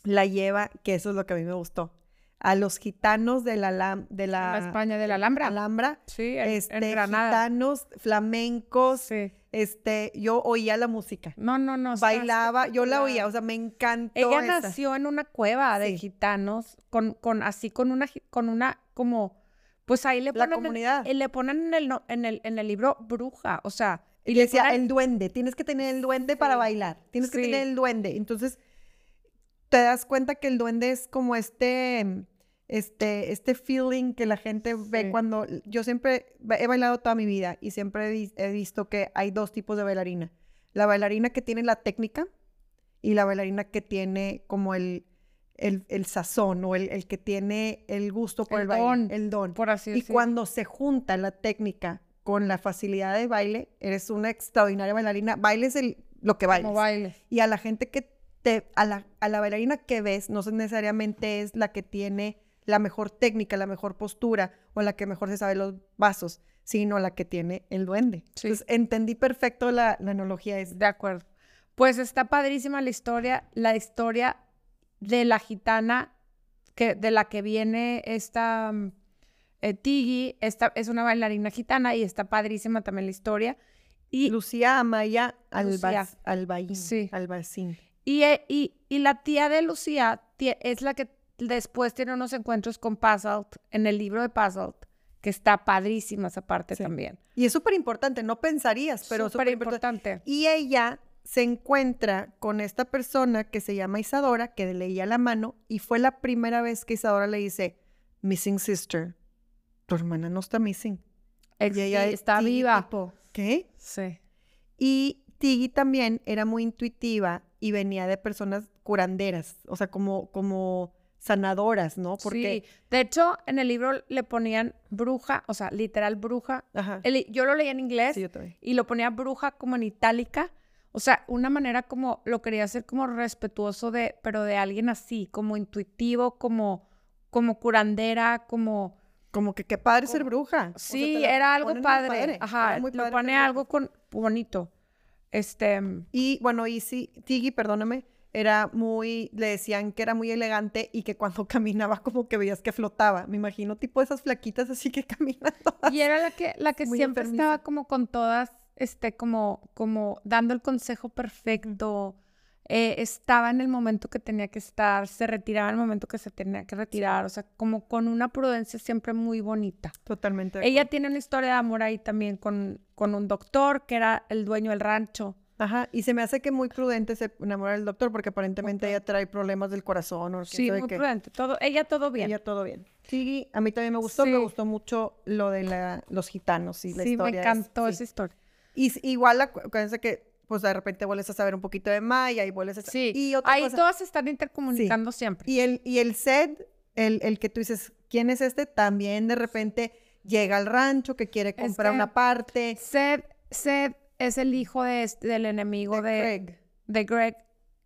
la lleva, que eso es lo que a mí me gustó, a los gitanos de la, de la, la España de la Alhambra. Alhambra, sí, en, en este, Granada. gitanos, flamencos, Sí. Este, yo oía la música, No, no, no. bailaba, yo la oía, o sea, me encantó Ella esa. nació en una cueva de Sí. gitanos, con, con así, con una, con una, como, pues ahí le La ponen, en- comunidad. eh, le ponen en el, en el, en el libro bruja, o sea, Y le decía, ponen- el duende, tienes que tener el duende para Sí, bailar, tienes que tener el duende. Entonces, te das cuenta que el duende es como este, este, este feeling que la gente ve cuando, yo siempre he bailado toda mi vida y siempre he, vis- he visto que hay dos tipos de bailarina. La bailarina que tiene la técnica y la bailarina que tiene como el, el, el sazón o el, el que tiene el gusto por el, El baile, don, el don. por así Y cuando se junta la técnica con la facilidad de baile, eres una extraordinaria bailarina. Bailes el, lo que bailes. como baile. Y a la gente que te, a la, a la bailarina que ves, no necesariamente es la que tiene la mejor técnica, la mejor postura o la que mejor se sabe los vasos, sino la que tiene el duende. Sí. Entonces, entendí perfecto la, la analogía esa. De acuerdo. Pues está padrísima la historia, la historia de la gitana que, de la que viene esta mm, eh, Tiggy, esta es una bailarina gitana y está padrísima también la historia. Y, Lucía Amaya Albaín. Sí. Albacín. y, eh, y, y la tía de Lucía tie- es la que después tiene unos encuentros con Puzzled en el libro de Puzzled, que está padrísima esa parte Sí. también. Y es súper importante, no pensarías, pero súper importante. Y ella se encuentra con esta persona que se llama Isadora, que le leía la mano, y fue la primera vez que Isadora le dice, Missing Sister, tu hermana no está missing. Ex- Y ella está viva. tipo, ¿Qué? Sí. Y Tiggy también era muy intuitiva y venía de personas curanderas, o sea, como, como sanadoras, ¿no? Porque, Sí, de hecho, en el libro le ponían bruja, o sea, literal bruja. ajá, El- yo lo leía en inglés sí, yo y lo ponía bruja como en itálica. O sea, una manera como lo quería hacer como respetuoso de, pero de alguien así, como intuitivo, como, como curandera, como Como que qué padre ser Como- bruja. O sea, sí, era algo padre. Ajá, era muy lo padre pone ser bruja. algo con bonito. Este, Y bueno, y sí, Tiggy, perdóname, era muy, le decían que era muy elegante y que cuando caminaba como que veías que flotaba. Me imagino tipo esas flaquitas así que caminan todas. y era la que, la que siempre enfermiza. estaba como con todas, este, como, como dando el consejo perfecto. eh, estaba en el momento que tenía que estar, se retiraba en el momento que se tenía que retirar, o sea, como con una prudencia siempre muy bonita. Totalmente. Ella tiene una historia de amor ahí también con, con un doctor que era el dueño del rancho. Ajá, y se me hace que muy prudente se enamora del doctor porque aparentemente ella trae problemas del corazón o Sí, muy qué. prudente. Todo, ella todo bien. Ella todo bien. Tiggy, a mí también me gustó, me Sí. gustó mucho lo de la, los gitanos y la sí, me historia. es- encantó sí. esa historia. Y igual, acu- acuérdense que pues de repente vuelves a saber un poquito de Maya y vuelves a... Sí, y otra ahí cosa, todas se están intercomunicando siempre. Y el, y el Zed, el, el que tú dices, ¿quién es este? También de repente llega al rancho que quiere comprar que- una parte. Seth, Seth es el hijo de este- del enemigo de, Greg. de Greg,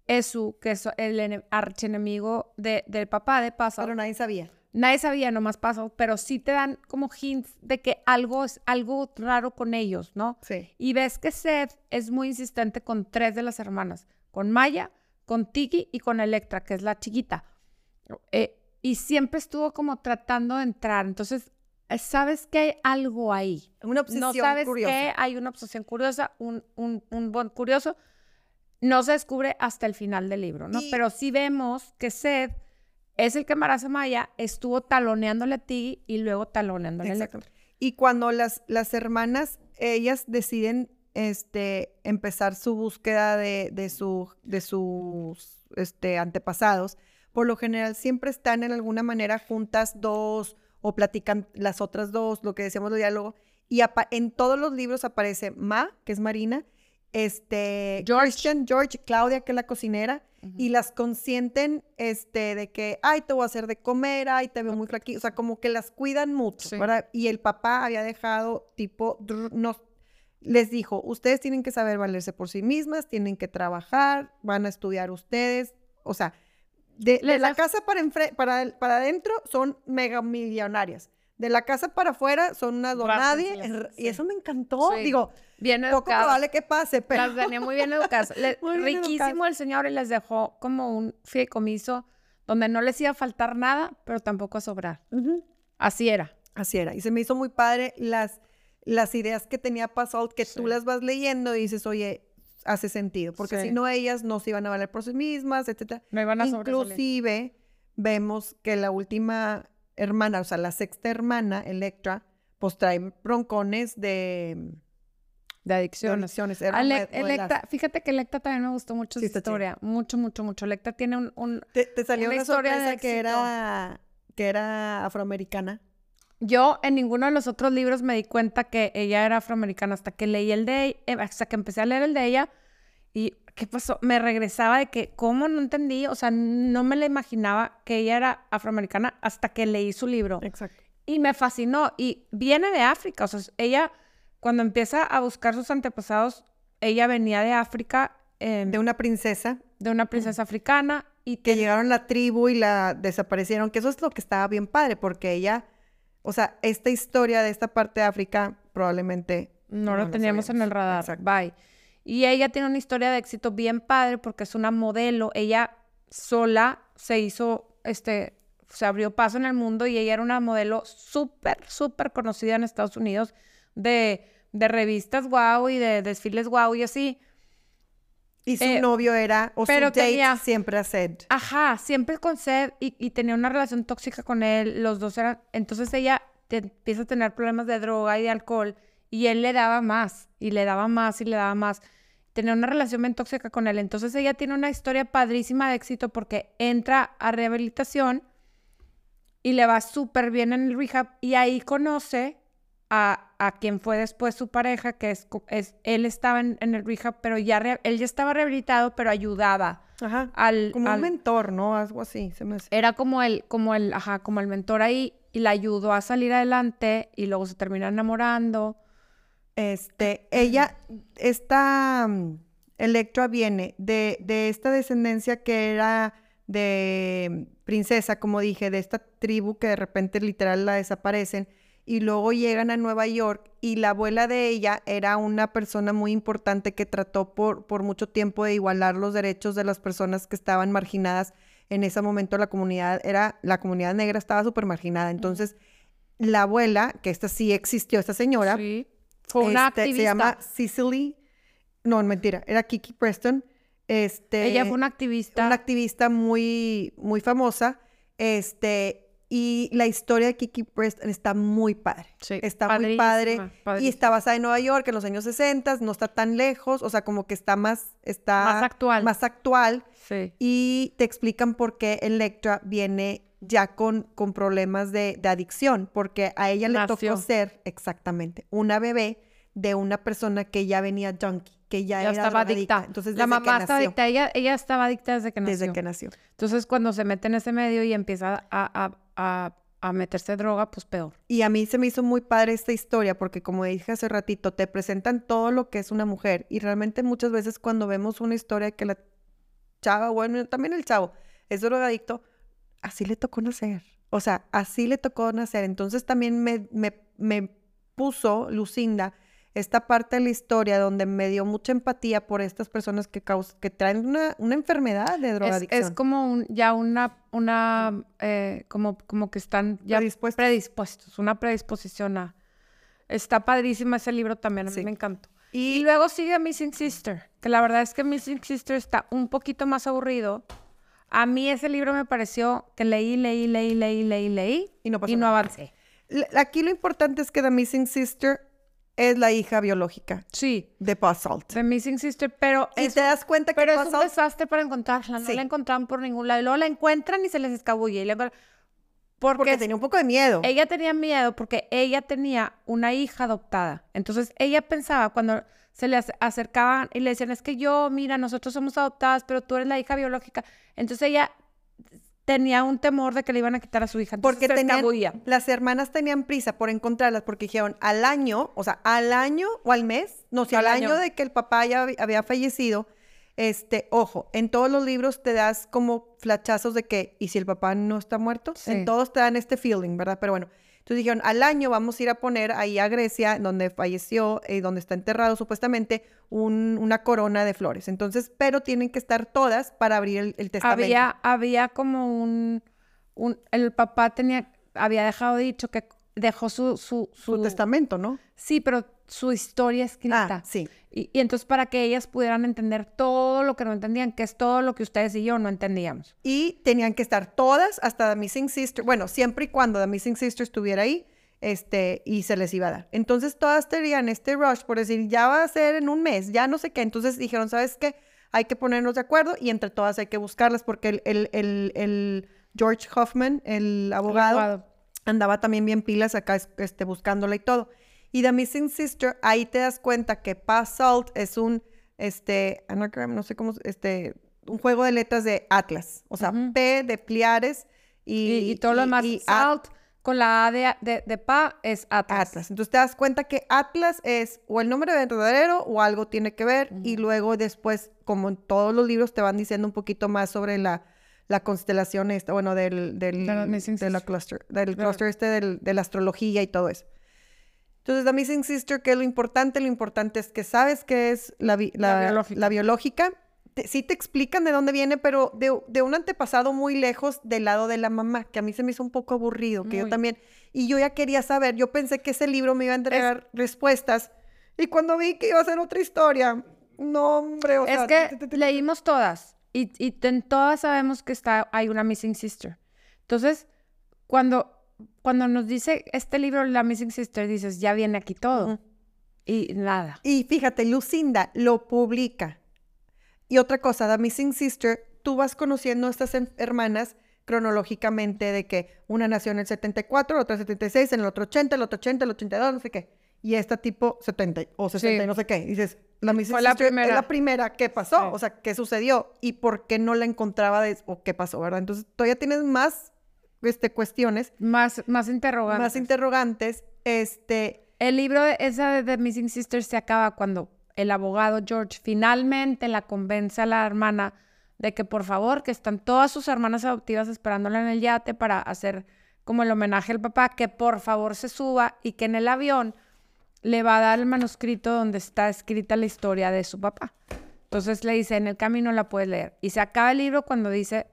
Esu, que es el ene- archienemigo de, del papá de Puzzle. Pero nadie sabía. Nadie sabía nomás Puzzle, pero sí te dan como hints de que algo es algo raro con ellos, ¿no? Sí. Y ves que Seth es muy insistente con tres de las hermanas, con Maya, con Tiki y con Electra, que es la chiquita. Eh, y siempre estuvo como tratando de entrar. Entonces, sabes que hay algo ahí. Una obsesión No sabes curiosa. qué, hay una obsesión curiosa, un, un, un buen curioso. No se descubre hasta el final del libro, ¿no? Y- Pero sí vemos que Seth es el que embaraza a Maya, estuvo taloneándole a Tiggy y luego taloneándole a Electra. Y cuando las, las hermanas, ellas deciden este, empezar su búsqueda de, de, su, de sus este, antepasados, por lo general siempre están en alguna manera juntas dos o platican las otras dos, lo que decíamos de diálogo. Y en todos los libros aparece Ma, que es Marina, este, George. Christian, George, Claudia, que es la cocinera, y las consienten este, de que, ay, te voy a hacer de comer, ay, te veo muy flaquita, o sea, como que las cuidan mucho, Sí. ¿verdad? Y el papá había dejado tipo, no, les dijo, ustedes tienen que saber valerse por sí mismas, tienen que trabajar, van a estudiar ustedes, o sea, de, la das- casa para, para, para adentro son mega millonarias. De la casa para afuera son una donadie. Rásenselas, Y sí. eso me encantó. Sí. Digo, Bien poco probable que pase, pero... Las tenía muy bien educadas. Le- Muy bien riquísimo educadas. el señor y les dejó como un fideicomiso donde no les iba a faltar nada, pero tampoco a sobrar. Así era. Así era. Y se me hizo muy padre las, las ideas que tenía Pasol, que tú Sí. las vas leyendo y dices, oye, hace sentido. Porque Sí. si no, ellas no se iban a valer por sí mismas, etcétera. Me iban a. Inclusive vemos que la última hermana, o sea, la sexta hermana, Electra, pues trae broncones de, De de adicciones. Ale-. Electra, fíjate que Electra también me gustó mucho Sí, su historia. Mucho, mucho, mucho. Electra tiene un, un- Te, te salió una una, historia de que era, que era afroamericana. Yo en ninguno de los otros libros me di cuenta que ella era afroamericana hasta que leí el de eh, hasta que empecé a leer el de ella y ¿qué pasó? Me regresaba de que cómo no entendí, o sea, no me la imaginaba que ella era afroamericana hasta que leí su libro Exacto. y me fascinó y viene de África, o sea, ella cuando empieza a buscar sus antepasados, ella venía de África eh, De una princesa de una princesa africana y que llegaron la tribu y la desaparecieron, que eso es lo que estaba bien padre, porque ella, o sea, esta historia de esta parte de África probablemente No, lo la teníamos en el radar. Exacto. Bye. Y ella tiene una historia de éxito bien padre porque es una modelo. Ella sola se hizo, este, se abrió paso en el mundo y ella era una modelo súper, súper conocida en Estados Unidos de, de revistas wow y de desfiles wow y así. Y su Eh, novio era, o pero su date tenía- siempre a Sed. Ajá, siempre con sed y, y tenía una relación tóxica con él. Los dos eran. Entonces ella te- empieza a tener problemas de droga y de alcohol y él le daba más y le daba más y le daba más. Tenía una relación bien tóxica con él. Entonces ella tiene una historia padrísima de éxito porque entra a rehabilitación y le va súper bien en el rehab y ahí conoce a, a quien fue después su pareja, que es, es él estaba en, en el rehab, pero ya re- él ya estaba rehabilitado, pero ayudaba Ajá. al, Como al- un mentor, ¿no? Algo así, se me hace. era como el, como el, ajá, como el mentor ahí y la ayudó a salir adelante y luego se termina enamorando. Este, ella, esta mm, Electra viene de, de esta descendencia que era de princesa, como dije, de esta tribu que de repente literal la desaparecen y luego llegan a Nueva York y la abuela de ella era una persona muy importante que trató por, por mucho tiempo de igualar los derechos de las personas que estaban marginadas. En ese momento la comunidad era, la comunidad negra estaba súper marginada. Entonces, la abuela, que esta sí existió, esta señora, Sí. Fue una este, activista. Se llama Cicely. No, mentira. Era Kiki Preston. Este, Ella fue una activista. una activista muy, muy famosa. Este, y la historia de Kiki Preston está muy padre. Sí, Está muy padre. padrísima, Y está basada en Nueva York en los años 60, no está tan lejos, o sea, como que está más, está Más actual. más actual. Sí. Y te explican por qué Electra viene ya con, con problemas de, de adicción, porque a ella le Nació. tocó ser exactamente una bebé de una persona que ya venía junkie, que ya, Ya era estaba adicta. Entonces, la mamá estaba adicta. Ella, ella estaba adicta desde que nació. desde que nació. Entonces, cuando se mete en ese medio y empieza a, a, a, a meterse droga, pues peor. Y a mí se me hizo muy padre esta historia porque como dije hace ratito, te presentan todo lo que es una mujer y realmente muchas veces cuando vemos una historia que la chava, bueno, también el chavo es drogadicto, así le tocó nacer. O sea, así le tocó nacer. Entonces también me, me, me puso Lucinda esta parte de la historia donde me dio mucha empatía por estas personas que, que traen una, una enfermedad de drogadicción. es como un, ya una, una eh, como, como que están ya Predispuestos. predispuestos, una predisposición a... Está padrísimo ese libro también, a mí Sí. me encantó. Y- Y luego sigue Missing Sister, que la verdad es que Missing Sister está un poquito más aburrido. A mí ese libro me pareció que leí, leí, leí, leí, leí, leí Y no pasó y no nada. avancé. Aquí lo importante es que The Missing Sister es la hija biológica Sí, de Buzz Salt. The Missing Sister, pero Y es, te das cuenta que pero es un desastre para encontrarla. No Sí. la encontraban por ningún lado. Y luego la encuentran y se les escabulle. Y la encuentran- Porque, porque tenía un poco de miedo. ella tenía miedo porque ella tenía una hija adoptada. Entonces ella pensaba cuando se le ac- acercaban y le decían, es que yo, mira, nosotros somos adoptadas, pero tú eres la hija biológica. Entonces ella tenía un temor de que le iban a quitar a su hija. Entonces Porque tenían, las hermanas tenían prisa por encontrarlas porque dijeron al año, o sea, al año o al mes, no sé, Al al, año. año. de que el papá ya hab- había fallecido, este, ojo, en todos los libros te das como flachazos de que, ¿y si el papá no está muerto? Sí. En todos te dan este feeling, ¿verdad? Pero bueno, entonces dijeron, al año vamos a ir a poner ahí a Grecia, donde falleció y donde está enterrado supuestamente, un- una corona de flores. Entonces, pero tienen que estar todas para abrir el, el testamento. Había, había como un, un, el papá tenía, había dejado dicho que dejó su, su, su su, testamento, ¿no? sí, pero su historia escrita. Ah, sí. Y, y entonces para que ellas pudieran entender todo lo que no entendían, que es todo lo que ustedes y yo no entendíamos. Y tenían que estar todas hasta The Missing Sister, bueno, siempre y cuando The Missing Sister estuviera ahí, este, y se les iba a dar. Entonces todas tenían este rush por decir, ya va a ser en un mes, ya no sé qué. Entonces dijeron, ¿sabes qué? Hay que ponernos de acuerdo y entre todas hay que buscarlas porque el, el, el- el George Hoffman, el abogado, abogado. andaba también bien pilas acá es- este, buscándola y todo. Y The Missing Sister, ahí te das cuenta que Pa Salt es un, este, anagram, no sé cómo, este, un juego de letras de Atlas. O sea. P de Pliares y, Y, y todo lo demás, y salt, con la A de, de, de pa es Atlas. Atlas. Entonces te das cuenta que Atlas es o el nombre verdadero o algo tiene que ver. Y luego después, como en todos los libros, te van diciendo un poquito más sobre la, la constelación esta, bueno, del, del, De la de cluster, del cluster este del- de la astrología y todo eso. Entonces, The Missing Sister, ¿qué es lo importante? Lo importante es que sabes que es la, bi- La la- biológica. la biológica. Te- sí te explican de dónde viene, pero de, de un antepasado muy lejos del lado de la mamá, que a mí se me hizo un poco aburrido, que yo Muy. también, y yo ya quería saber, yo pensé que ese libro me iba a entregar respuestas, y cuando vi que iba a ser otra historia, no, hombre, o Es sea, que te- te- leímos todas y, y en todas sabemos que está, hay una Missing Sister. Entonces, cuando, cuando nos dice este libro, La Missing Sister, dices, ya viene aquí todo. Ujú. Y nada. Y fíjate, Lucinda lo publica. Y otra cosa, The Missing Sister, tú vas conociendo a estas hermanas cronológicamente de que una nació en el 74, la otra 76, en el otro 80, el otro 80, el 82, no sé qué. Y esta tipo 70 o 60, Sí. no sé qué. Y dices, la Missing Fue la Sister es primera. la primera. ¿Qué pasó? Sí. O sea, ¿qué sucedió? ¿Y por qué no la encontraba de- o qué pasó, verdad? Entonces, todavía tienes más este, cuestiones, Más, más interrogantes. más interrogantes. Este, El libro de- esa de The Missing Sister se acaba cuando el abogado George finalmente la convence a la hermana de que por favor, que están todas sus hermanas adoptivas esperándola en el yate para hacer como el homenaje al papá, que por favor se suba y que en el avión le va a dar el manuscrito donde está escrita la historia de su papá. Entonces le dice, en el camino la puedes leer. Y se acaba el libro cuando dice,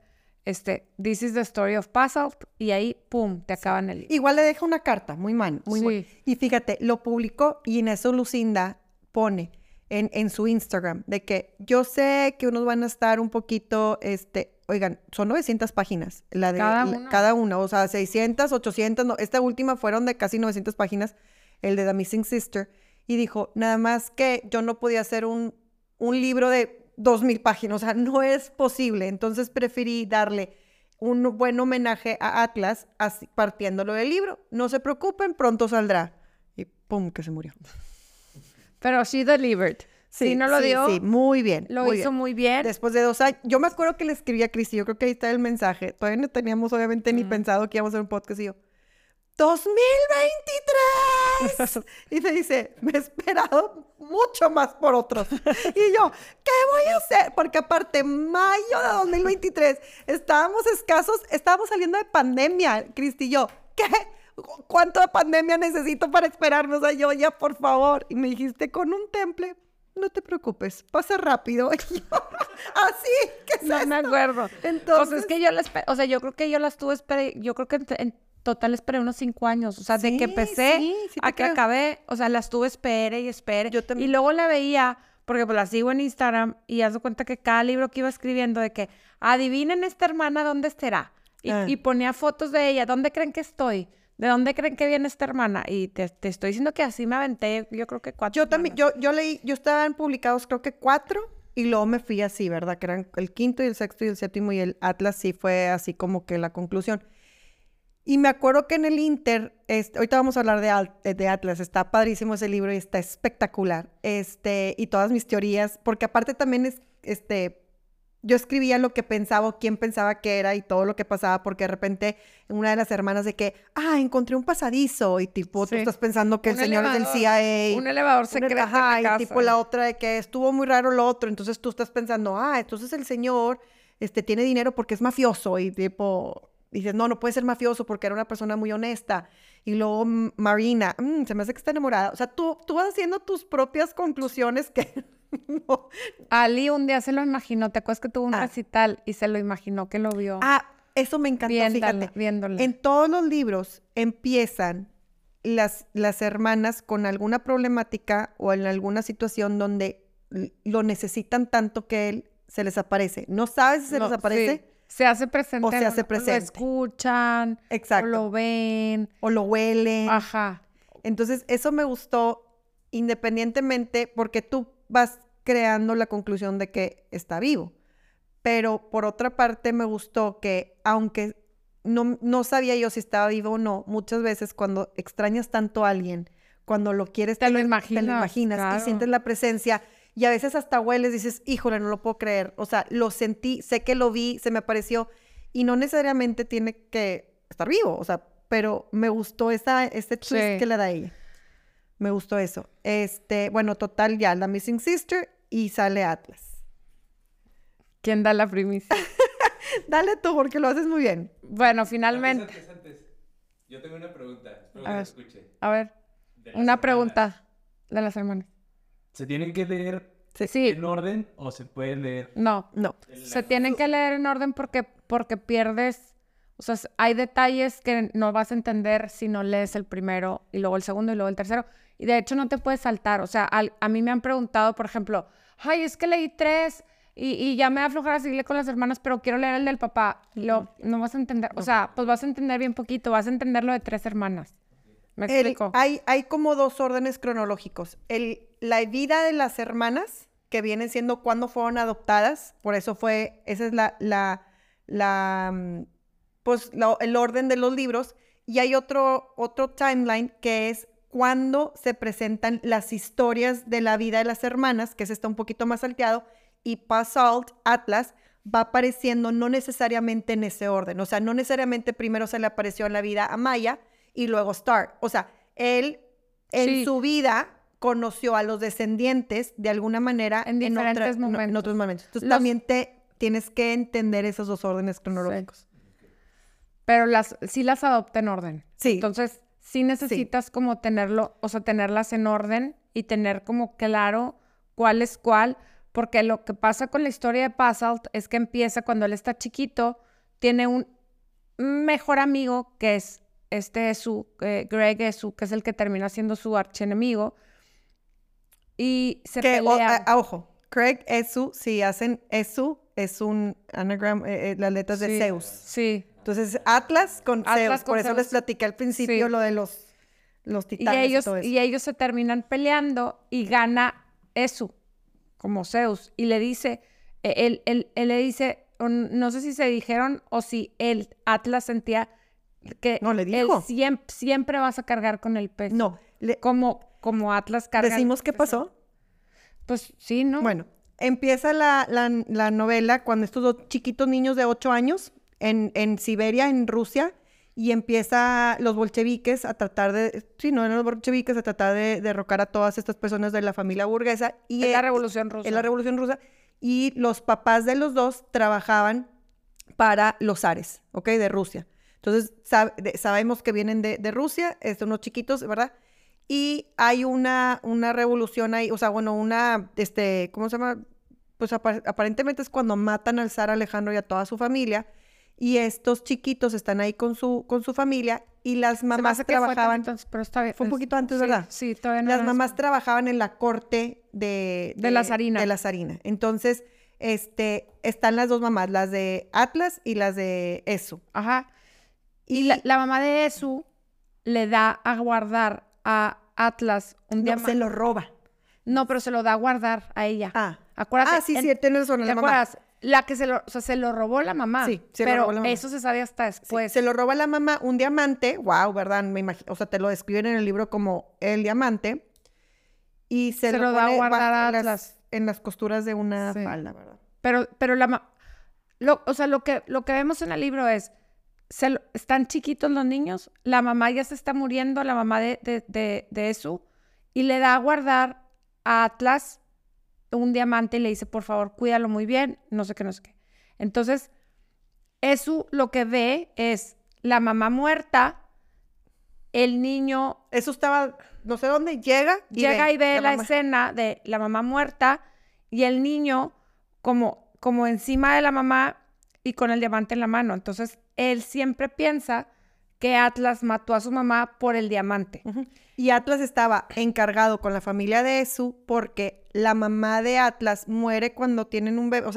este, this is the story of Puzzle, y ahí, pum, te acaban el libro. Igual le deja una carta, muy mal, muy mal. Sí. Y fíjate, lo publicó y en eso Lucinda pone en, en su Instagram de que yo sé que unos van a estar un poquito, este, oigan, son 900 páginas, la de Cada la- una. cada una, o sea, 600, 800, no, esta última fueron de casi 900 páginas, el de The Missing Sister, y dijo, nada más que yo no podía hacer un, un libro de 2000 páginas, o sea, no es posible, entonces preferí darle un buen homenaje a Atlas así, partiéndolo del libro. No se preocupen, pronto saldrá. Y pum, que se murió. Pero she delivered. Sí, no lo sí, dio. Sí, muy bien. Lo muy hizo bien. muy bien. Después de dos años, yo me acuerdo que le escribí a Cristi, yo creo que ahí está el mensaje. Todavía no teníamos obviamente ni pensado que íbamos a hacer un podcast y yo, ¡2023! y me dice, me he esperado mucho más por otros. y yo, ¿qué voy a hacer? Porque aparte, mayo de 2023, estábamos escasos, estábamos saliendo de pandemia, Cristi y yo, ¿qué? ¿Cuánto de pandemia necesito para esperarme? O sea, yo ya, por favor. Y me dijiste, con un temple, no te preocupes, pasa rápido. Y yo, así, ¿qué es No me esto? acuerdo. Pues Entonces, es que yo las, o sea, yo creo que yo las tuve, yo creo que en, en total esperé unos cinco años, o sea, de que empecé sí, sí te a que creo. acabé, o sea, las tuve espere y espere. Yo también. Y luego la veía, porque pues la sigo en Instagram y haz de cuenta que cada libro que iba escribiendo de que adivinen esta hermana dónde estará. Y, Ah. y ponía fotos de ella, ¿dónde creen que estoy? ¿De dónde creen que viene esta hermana? Y te, te estoy diciendo que así me aventé, yo creo que cuatro. Yo también, yo, yo leí, yo estaban publicados creo que cuatro y luego me fui así, ¿verdad? Que eran el quinto y el sexto y el séptimo y el Atlas sí fue así como que la conclusión. Y me acuerdo que en el Inter, este, ahorita vamos a hablar de, Al- de Atlas, está padrísimo ese libro y está espectacular. Este, y todas mis teorías, porque aparte también es, este, yo escribía lo que pensaba o quién pensaba que era y todo lo que pasaba, porque de repente una de las hermanas de que, ah, encontré un pasadizo y tipo, tú estás pensando que el señor es del CIA. Un elevador secreto. en y casa. tipo la otra de que estuvo muy raro lo otro, entonces tú estás pensando, ah, entonces el señor este, tiene dinero porque es mafioso y tipo, dices, no, no puede ser mafioso porque era una persona muy honesta. Y luego Marina, "Mm, se me hace que está enamorada. O sea, tú, tú vas haciendo tus propias conclusiones que no. Ali un día se lo imaginó. ¿Te acuerdas que tuvo un Ah. recital y se lo imaginó que lo vio? Ah, eso me encantó, fíjate. viéndola. En todos los libros empiezan las, las hermanas con alguna problemática o en alguna situación donde lo necesitan tanto que él se les aparece. No sabes si se No, les aparece. sí. Se hace presente. o se hace presente. Lo escuchan. Exacto. O lo ven. O lo huelen. Ajá. Entonces, eso me gustó independientemente porque tú vas creando la conclusión de que está vivo. Pero por otra parte, me gustó que aunque no, no sabía yo si estaba vivo o no, muchas veces cuando extrañas tanto a alguien, cuando lo quieres Te lo tener, te imaginas, lo imaginas claro. y sientes la presencia y a veces hasta hueles, dices, híjole, no lo puedo creer. O sea, lo sentí, sé que lo vi, se me apareció y no necesariamente tiene que estar vivo, o sea, pero me gustó esa, este twist Sí. que le da ella. Me gustó eso. Este, bueno, total, ya, la Missing Sister y sale Atlas. ¿Quién da la primicia? Dale tú, porque lo haces muy bien. bueno, finalmente. Antes, antes, antes. Yo tengo una pregunta. Espero A que la ver. escuche. A ver, una pregunta de las hermanas. ¿Se tienen que leer Sí, en orden o se puede leer no. No. Se tienen que leer en orden porque, porque pierdes, o sea, hay detalles que no vas a entender si no lees el primero y luego el segundo y luego el tercero. Y de hecho no te puedes saltar. O sea, al- a mí me han preguntado, por ejemplo, ay, es que leí tres y, y ya me da flojera seguirle con las hermanas, pero quiero leer el del papá. Y lo, no vas a entender, o sea, pues vas a entender bien poquito, vas a entender lo de tres hermanas. ¿Me El- explico? hay, hay como dos órdenes cronológicos. El, la vida de las hermanas, que vienen siendo cuando fueron adoptadas, por eso fue, esa es la, la, la, mm, pues, la- el orden de los libros. Y hay otro, otro timeline que es cuando se presentan las historias de la vida de las hermanas, que ese está un poquito más salteado, y Pasalt, Atlas, va apareciendo no necesariamente en ese orden. O sea, no necesariamente primero se le apareció en la vida a Maya y luego Star. O sea, él en Sí. su vida conoció a los descendientes de alguna manera En diferentes otra- no, en momentos. otros momentos. Entonces Los- también te tienes que entender esos dos órdenes cronológicos. Pero las, sí las adopta en orden. Sí. Entonces, sí necesitas como tenerlo, o sea, tenerlas en orden y tener como claro cuál es cuál, porque lo que pasa con la historia de Basalt es que empieza cuando él está chiquito, tiene un mejor amigo que es este su Greg Esu, que es el que termina siendo su archienemigo, y se que, o- pelea. a- a- ojo, Craig Esu, si hacen Esu, es un anagram, eh, eh, las letras de Zeus. Sí. Entonces, Atlas con Atlas Zeus. con Por eso les platiqué al principio Sí. lo de los, los titanes y, ellos, todo eso. y ellos se terminan peleando y gana Esu, como Zeus. Y le dice, eh, él, él- él le dice, no sé si se dijeron o si el Atlas sentía que No, le él dijo. siempre, siempre vas a cargar con el peso. No, le- Como, como Atlas carga. ¿decimos qué pasó? Pues sí, ¿no? Bueno, empieza la, la- la novela cuando estos dos chiquitos niños de 8 años en, en Siberia, en Rusia, y empieza los bolcheviques a tratar de, sí, no eran los bolcheviques, a tratar de derrocar a todas estas personas de la familia burguesa. Y es la eh, revolución rusa. en la Revolución Rusa, y los papás de los dos trabajaban para los zares, ¿ok? De Rusia. Entonces, sab- de- sabemos que vienen de, de Rusia, estos unos chiquitos, ¿verdad? Y hay una, una revolución ahí, o sea, bueno, una, este, ¿cómo se llama? Pues apa- aparentemente es cuando matan al zar Alejandro y a toda su familia, y estos chiquitos están ahí con su, con su familia, y las Se me mamás que fue trabajaban... pero está bien. Fue un poquito antes, sí, ¿verdad? Sí, todavía no Las mamás trabajaban en la corte de... De la zarina. De la zarina. Entonces, este, están las dos mamás, las de Atlas y las de Eso. Ajá. Y la, la mamá de Esu le da a guardar a Atlas un No, diamante. se lo roba. No, pero se lo da a guardar a ella. Ah. Acuérdate. Ah, sí, en- sí, tienes razón, ¿Te la mamá. La que se lo, o sea, se lo robó la mamá. Sí, se lo pero robó la mamá. eso se sabe hasta Sí, después. se lo roba la mamá un diamante, wow, ¿verdad? Me imagino, o sea, te lo describen en el libro como el diamante. Y se, Se lo da a guardar a las- Atlas. en las costuras de una Sí. falda, ¿verdad? Pero, pero la lo, o sea, lo que, lo que vemos en el libro es, se lo- están chiquitos los niños, la mamá ya se está muriendo, la mamá de, de, de, de Esu, y le da a guardar a Atlas un diamante y le dice, por favor, cuídalo muy bien, no sé qué, no sé qué. Entonces, Esu lo que ve es la mamá muerta, el niño Eso estaba, no sé dónde, llega y llega y ve la, mamá. escena de la mamá muerta y el niño como, como encima de la mamá y con el diamante en la mano. Entonces, él siempre piensa que Atlas mató a su mamá por el diamante. Y Atlas estaba encargado con la familia de Esu porque la mamá de Atlas muere cuando tienen un bebé,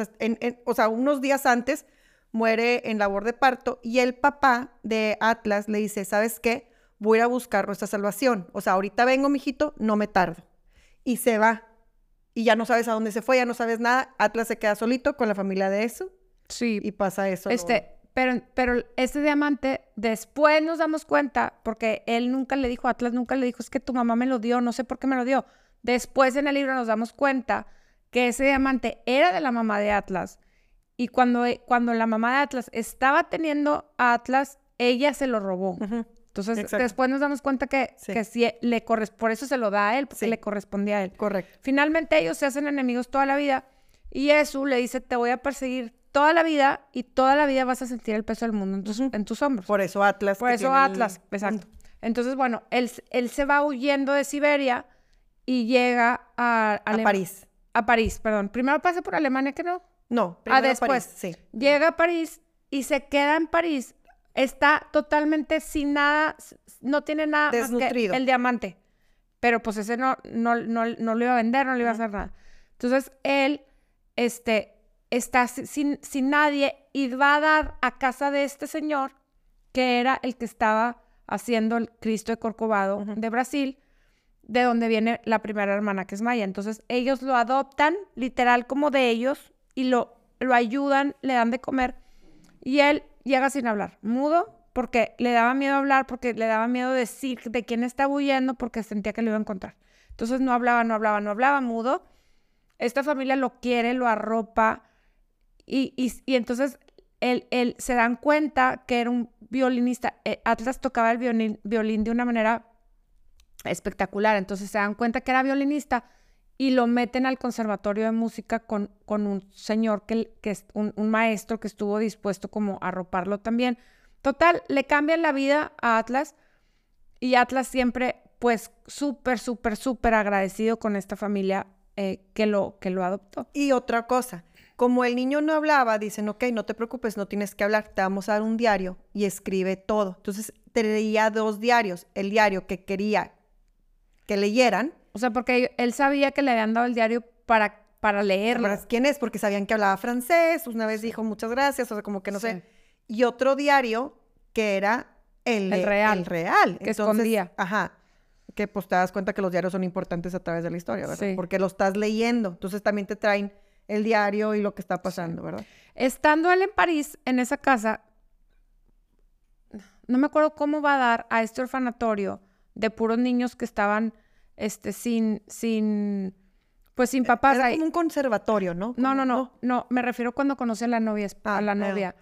o sea, unos días antes muere en labor de parto y el papá de Atlas le dice, ¿sabes qué? Voy a buscar nuestra salvación. O sea, ahorita vengo, mijito, no me tardo. Y se va. Y ya no sabes a dónde se fue, ya no sabes nada. Atlas se queda solito con la familia de Esu Sí. y pasa eso. Este, pero, pero ese diamante, después nos damos cuenta, porque él nunca le dijo, Atlas nunca le dijo, es que tu mamá me lo dio, no sé por qué me lo dio. Después en el libro nos damos cuenta que ese diamante era de la mamá de Atlas. Y cuando, e- cuando la mamá de Atlas estaba teniendo a Atlas, ella se lo robó. Entonces, Exacto. después nos damos cuenta que, Sí. que sí le por eso se lo da a él, porque Sí. le correspondía a él. Correcto. Finalmente ellos se hacen enemigos toda la vida y Esu le dice, te voy a perseguir toda la vida y toda la vida vas a sentir el peso del mundo en tus, en tus hombros. Por, Por eso Atlas. que eso el- Atlas, exacto. Entonces, bueno, él, él se va huyendo de Siberia y llega a, A Alem- París. A París, perdón. Primero pasa por Alemania, que no. No, Ah, primero después. París, sí. Llega a París y se queda en París. Está totalmente sin nada, no tiene nada más que Desnutrido. el diamante. Pero pues ese no, no, no, no lo iba a vender, no le iba a hacer nada. Entonces él este, está si- sin, sin nadie y va a dar a casa de este señor, que era el que estaba haciendo el Cristo de Corcovado de Brasil, de donde viene la primera hermana que es Maya. Entonces ellos lo adoptan literal como de ellos y lo, lo ayudan, le dan de comer y él llega sin hablar, mudo, porque le daba miedo hablar, porque le daba miedo decir de quién estaba huyendo, porque sentía que lo iba a encontrar. Entonces no hablaba, no hablaba, no hablaba, mudo. Esta familia lo quiere, lo arropa y, y, entonces él, él- se dan cuenta que era un violinista. Eh, Atlas tocaba el violín, violín de una manera espectacular, entonces se dan cuenta que era violinista y lo meten al conservatorio de música con, con un señor que, que es un, un maestro que estuvo dispuesto como a arroparlo también. Total, le cambian la vida a Atlas y Atlas siempre pues súper, súper, súper agradecido con esta familia eh, que, lo, que lo adoptó. Y otra cosa, como el niño no hablaba, dicen, ok, no te preocupes, no tienes que hablar, te vamos a dar un diario y escribe todo. Entonces, traía dos diarios, el diario que quería que leyeran, O sea, porque él sabía que le habían dado el diario para, para leerlo. ¿sabrás quién es? Porque sabían que hablaba francés, una vez dijo muchas gracias, o sea, como que no sé. Y otro diario que era el, real, el real. que escondía. Ajá. Que pues te das cuenta que los diarios son importantes a través de la historia, ¿verdad? Sí. Porque lo estás leyendo. Entonces también te traen el diario y lo que está pasando, ¿verdad? Estando él en París, en esa casa, no me acuerdo cómo va a dar a este orfanatorio de puros niños que estaban este, sin, sin, pues sin papás. Era como un conservatorio, ¿no? No, no, no, no, me refiero cuando conocí a la novia, esp- Ah, a la ah, novia.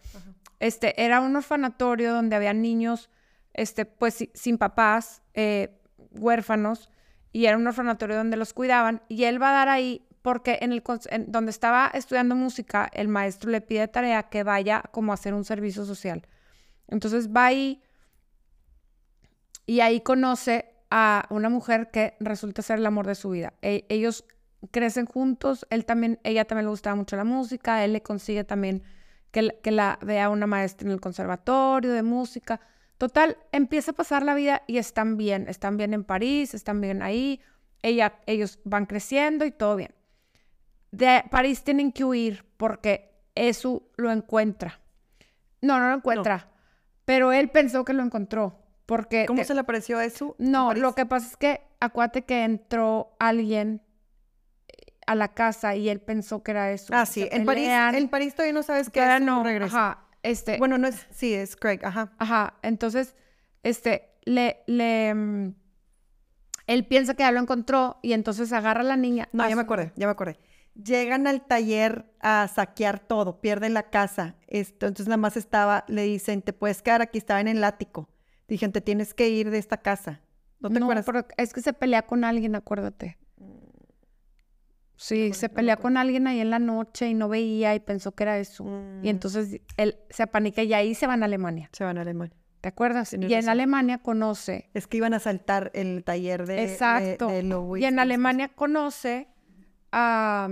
Este, era un orfanatorio donde había niños, este, pues si- sin papás, eh, huérfanos, y era un orfanatorio donde los cuidaban, y él va a dar ahí porque en el donde estaba estudiando música, el maestro le pide de tarea que vaya como a hacer un servicio social. Entonces va ahí y ahí conoce a una mujer que resulta ser el amor de su vida. E- ellos crecen juntos, él también, ella también le gustaba mucho la música, él le consigue también que, que la vea una maestra en el conservatorio de música. Total, empieza a pasar la vida y están bien, están bien en París, están bien ahí, ella, ellos van creciendo y todo bien. De París tienen que huir porque eso lo encuentra. No, no lo encuentra, pero él pensó que lo encontró porque... ¿Cómo te- se le pareció eso? en no, lo que pasa es que acuérdate que entró alguien eh, a la casa y él pensó que era eso. Ah, sí. En París, en París todavía no sabes qué es. no, regresa. Ajá, este, Bueno, no es, sí, es Craig, ajá. ajá, entonces, este, le, le, mm, él piensa que ya lo encontró y entonces agarra a la niña. No, a ya me acordé, ya me acordé. Llegan al taller a saquear todo, pierden la casa. Esto, entonces nada más estaba, le dicen, te puedes quedar aquí, estaba en el ático. Dijeron, te tienes que ir de esta casa. ¿No te acuerdas? pero es que se pelea con alguien, acuérdate. Sí, se no pelea con alguien ahí en la noche y no veía y pensó que era eso. Mm, Y entonces él se apanica y ahí se van a Alemania. se van a Alemania. ¿Te acuerdas? Tienes y en. Alemania conoce, Es que iban a saltar el taller de, exacto, de y en. Alemania conoce a,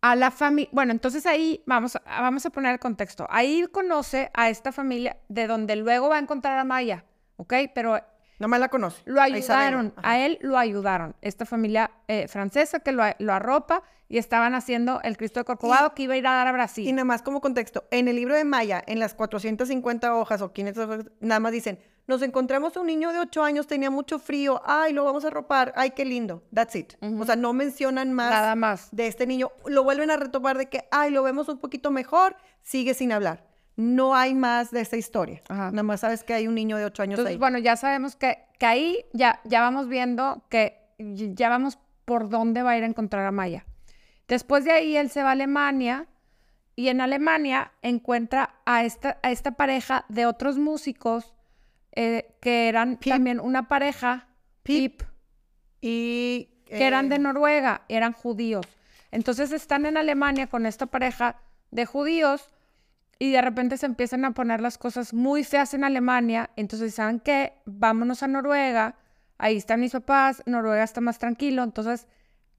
a la familia, bueno, entonces ahí vamos, a- vamos a poner el contexto. Ahí conoce a esta familia de donde luego va a encontrar a Maya, ¿ok? Pero Nomás la conoce. Lo ayudaron, a él lo ayudaron. Esta familia eh, francesa que lo, lo arropa y estaban haciendo el Cristo de Corcovado que iba a ir a dar a Y Brasil. nada más como contexto, en el libro de Maya, en las 450 hojas o 500 hojas, nada más dicen, nos encontramos a un niño de 8 años, tenía mucho frío, ay, lo vamos a arropar, ay, qué lindo, that's it. O sea, no mencionan más Nada más. de este niño, lo vuelven a retomar de que, ay, lo vemos un poquito mejor, sigue sin hablar. No hay más de esta historia. Ajá. Nada más sabes que hay un niño de 8 años Entonces, ahí. bueno, ya sabemos que, que ahí ya, ya vamos viendo que ya vamos por dónde va a ir a encontrar a Maya. Después de ahí él se va a Alemania y en Alemania encuentra a esta, a esta pareja de otros músicos eh, que eran Pip. también una pareja, Pip. Pip, Y... que eran de eh, Noruega, eran judíos. Entonces están en Alemania con esta pareja de judíos y de repente se empiezan a poner las cosas muy feas en Alemania. Entonces, ¿saben qué? Vámonos a Noruega. Ahí están mis papás, Noruega está más tranquilo. Entonces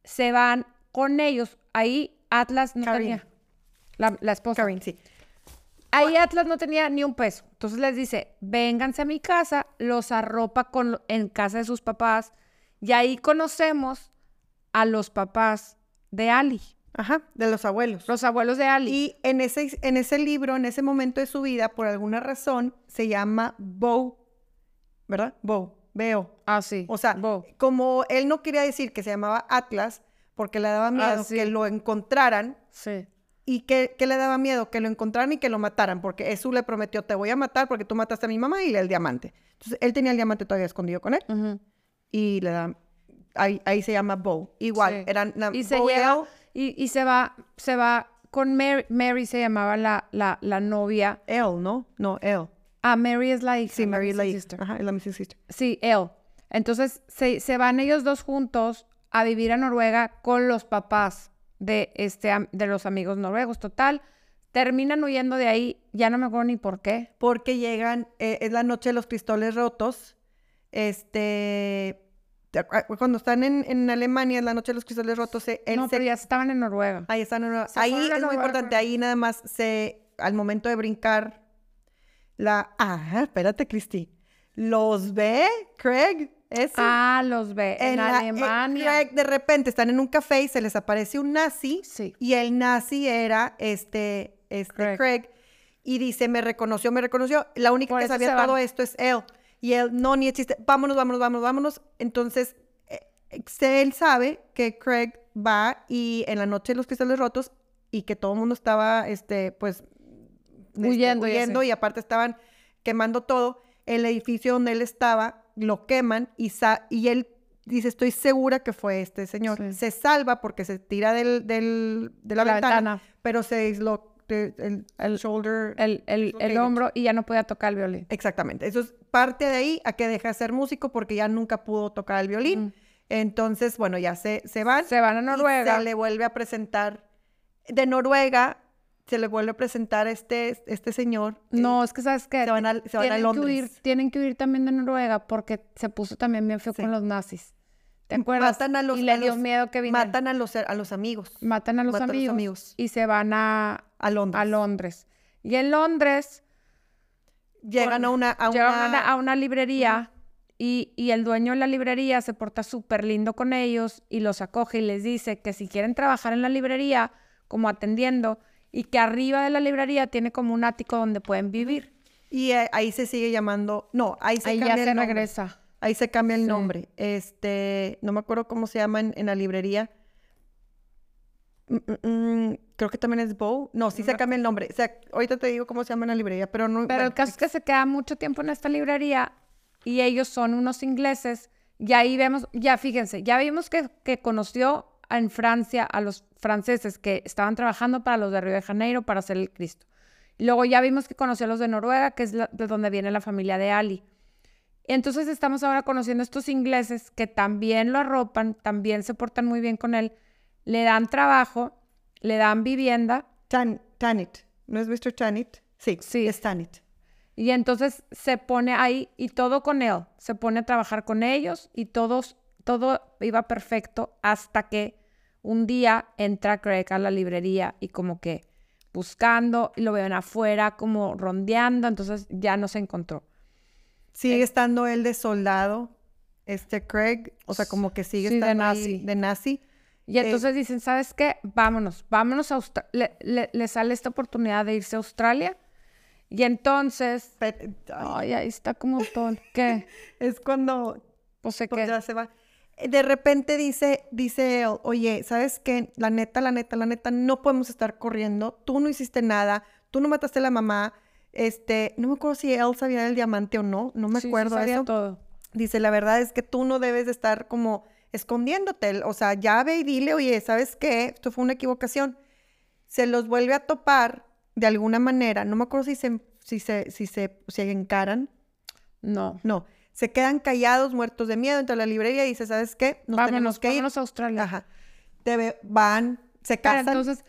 se van con ellos. Ahí Atlas no Karin. tenía. La, la esposa. Karin, sí. Ahí Atlas no tenía ni un peso. Entonces les dice, vénganse a mi casa, los arropa con, en casa de sus papás. Y ahí conocemos a los papás de Ali, Ajá, de los abuelos. los abuelos de Ali. Y en ese, en ese libro, en ese momento de su vida, por alguna razón, se llama Bo, ¿verdad? Bo, Veo. ah, sí. O sea, Bo. como él no quería decir que se llamaba Atlas, porque le daba miedo Ah, sí. que lo encontraran, Sí. Y que, que le daba miedo que lo encontraran y que lo mataran, porque Jesús le prometió, te voy a matar porque tú mataste a mi mamá y el diamante. Entonces, él tenía el diamante todavía escondido con él, Ujú. y le da, ahí, ahí se llama Bo. Igual, Sí. eran Y se lleva, y, y se va, se va con Mary, Mary se llamaba la, la, la novia. él, ¿no? No, él. Ah, Mary es la hija. Sí, Mary es la hija. Ajá, es la Missing Sister. Sí, él. Entonces se, se van ellos dos juntos a vivir a Noruega con los papás de, este, de los amigos noruegos. Total, terminan huyendo de ahí, ya no me acuerdo ni por qué. porque llegan, eh, es la noche de los cristales rotos, este, ¿te acuer- cuando están en, en Alemania, es la noche de los cristales rotos, se- él no, se- pero ya estaban en Noruega. ahí están, en- Se ahí es muy Noruega. importante, ahí nada más se, al momento de brincar, la, ah, espérate, Cristi, los ve Craig, Ah, los ve en, la- eh, Alemania. Craig, de repente están en un café y se les aparece un nazi, Sí. y el nazi era este, este Craig. Craig. Y dice, me reconoció, me reconoció. La única Por que sabía todo esto es él. Y él, no, ni existe. Vámonos, vámonos, vámonos, vámonos. Entonces, eh, eh, él sabe que Craig va y en la noche de los cristales rotos y que todo el mundo estaba, este, pues, este, Huyendo y huyendo y aparte estaban quemando todo. El edificio donde él estaba lo queman y, sa- y él dice, estoy segura que fue este señor. Sí. Se salva porque se tira del, del- de la, La ventana, ventana. pero se dislo- de- el, el shoulder. El, el, hombro y ya no podía tocar el violín. Exactamente. Eso es parte de ahí a que deja de ser músico porque ya nunca pudo tocar el violín. Entonces, bueno, ya se, se van. Se van a y Noruega. se le vuelve a presentar. De Noruega se le vuelve a presentar este, este señor. eh, No, es que sabes que se van a, se van a que Londres. huir, tienen que huir también de Noruega porque se puso también bien feo Sí. con los nazis. ¿Te acuerdas? Matan a los, y le dio los- miedo que vinieran. Matan a los, a los amigos Matan a los matan a los amigos, y se van a, a Londres. a Londres. Y en Londres Llegan a una... A llegan una- a una, a una librería y, y el dueño de la librería se porta súper lindo con ellos y los acoge y les dice que si quieren trabajar en la librería como atendiendo y que arriba de la librería tiene como un ático donde pueden vivir. Y eh, ahí se sigue llamando... No, ahí se Ahí ya cambia se el nombre. regresa. Ahí se cambia el Sí. nombre. Este, no me acuerdo cómo se llama en, en la librería. Mm, mm, mm, creo que también es Bow. No, sí se cambia el nombre. O sea, ahorita te digo cómo se llama en la librería, pero no. Pero el caso es que se queda mucho tiempo en esta librería y ellos son unos ingleses. Y ahí vemos, ya fíjense, ya vimos que, que conoció en Francia a los franceses que estaban trabajando para los de Río de Janeiro para hacer el Cristo. Luego ya vimos que conoció a los de Noruega, que es la- de donde viene la familia de Ali. Entonces estamos ahora conociendo a estos ingleses que también lo arropan, también se portan muy bien con él, le dan trabajo, le dan vivienda Tan, Tanit. ¿No es Mr. Tanit? Sí, Sí. es Tanit. y entonces se pone ahí y todo con él, se pone a trabajar con ellos y todos, todo iba perfecto hasta que un día entra Craig a la librería y como que buscando y lo ven afuera como rondeando, entonces ya no se encontró. Sigue estando él de soldado, este Craig, o sea, como que sigue Sí, de estando ahí de nazi. Y Eh, entonces dicen, ¿sabes qué? Vámonos, vámonos a Australia. Le, le- le sale esta oportunidad de irse a Australia. Y entonces, ay, ay, ahí está como todo. ¿Qué? es cuando Pues pues, que... ya se va. De repente dice, dice él, oye, ¿sabes qué? La neta, la neta, la neta, no podemos estar corriendo. Tú no hiciste nada, tú no mataste a la mamá. Este, no me acuerdo si él sabía del diamante o no, no me Sí, sí, acuerdo de sabía eso. todo. Dice, la verdad es que tú no debes de estar como escondiéndote. O sea, ya ve y dile, oye, ¿sabes qué? Esto fue una equivocación. Se los vuelve a topar de alguna manera. No me acuerdo si se, si se, si se, si encaran. No. No. Se quedan callados, muertos de miedo, entre la librería y dice, ¿sabes qué? Nos vámonos, tenemos que ir. a Australia. Ajá. Te ve- van, se Pero casan. entonces,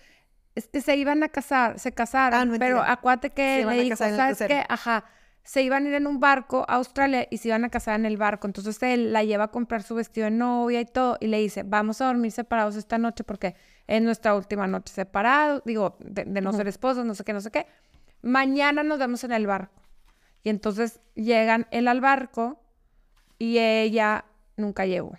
este, se iban a casar, se casaron, Ah, no, pero acuérdate que le dijo, ¿sabes qué? Ajá, se iban a ir en un barco a Australia y se iban a casar en el barco. Entonces él la lleva a comprar su vestido de novia y todo y le dice, vamos a dormir separados esta noche porque es nuestra última noche separados, digo, de, de no ser esposos, no sé qué, no sé qué. Mañana nos vemos en el barco. Y entonces llegan él al barco y ella nunca llegó.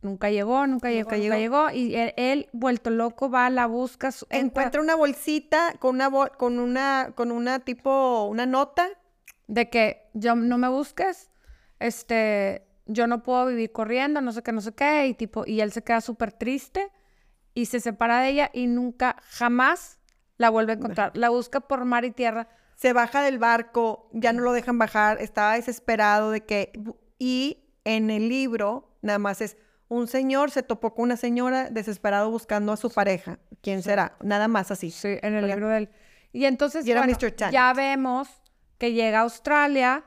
Nunca llegó, nunca llegó, Nunca llegó. Y él, él, vuelto loco, va, la busca. su- Encuentra una bolsita con una, bol- con una, con una tipo, una nota. de que yo no me busques, este, yo no puedo vivir corriendo, no sé qué, no sé qué, y tipo, y él se queda súper triste y se separa de ella y nunca, jamás la vuelve a encontrar. La busca por mar y tierra. Se baja del barco, ya no lo dejan bajar, estaba desesperado de que... Y en el libro nada más es un señor se topó con una señora desesperado buscando a su pareja. ¿Quién será? Nada más así. Sí, en el Oiga. libro del... Y entonces, Y bueno, ya vemos que llega a Australia,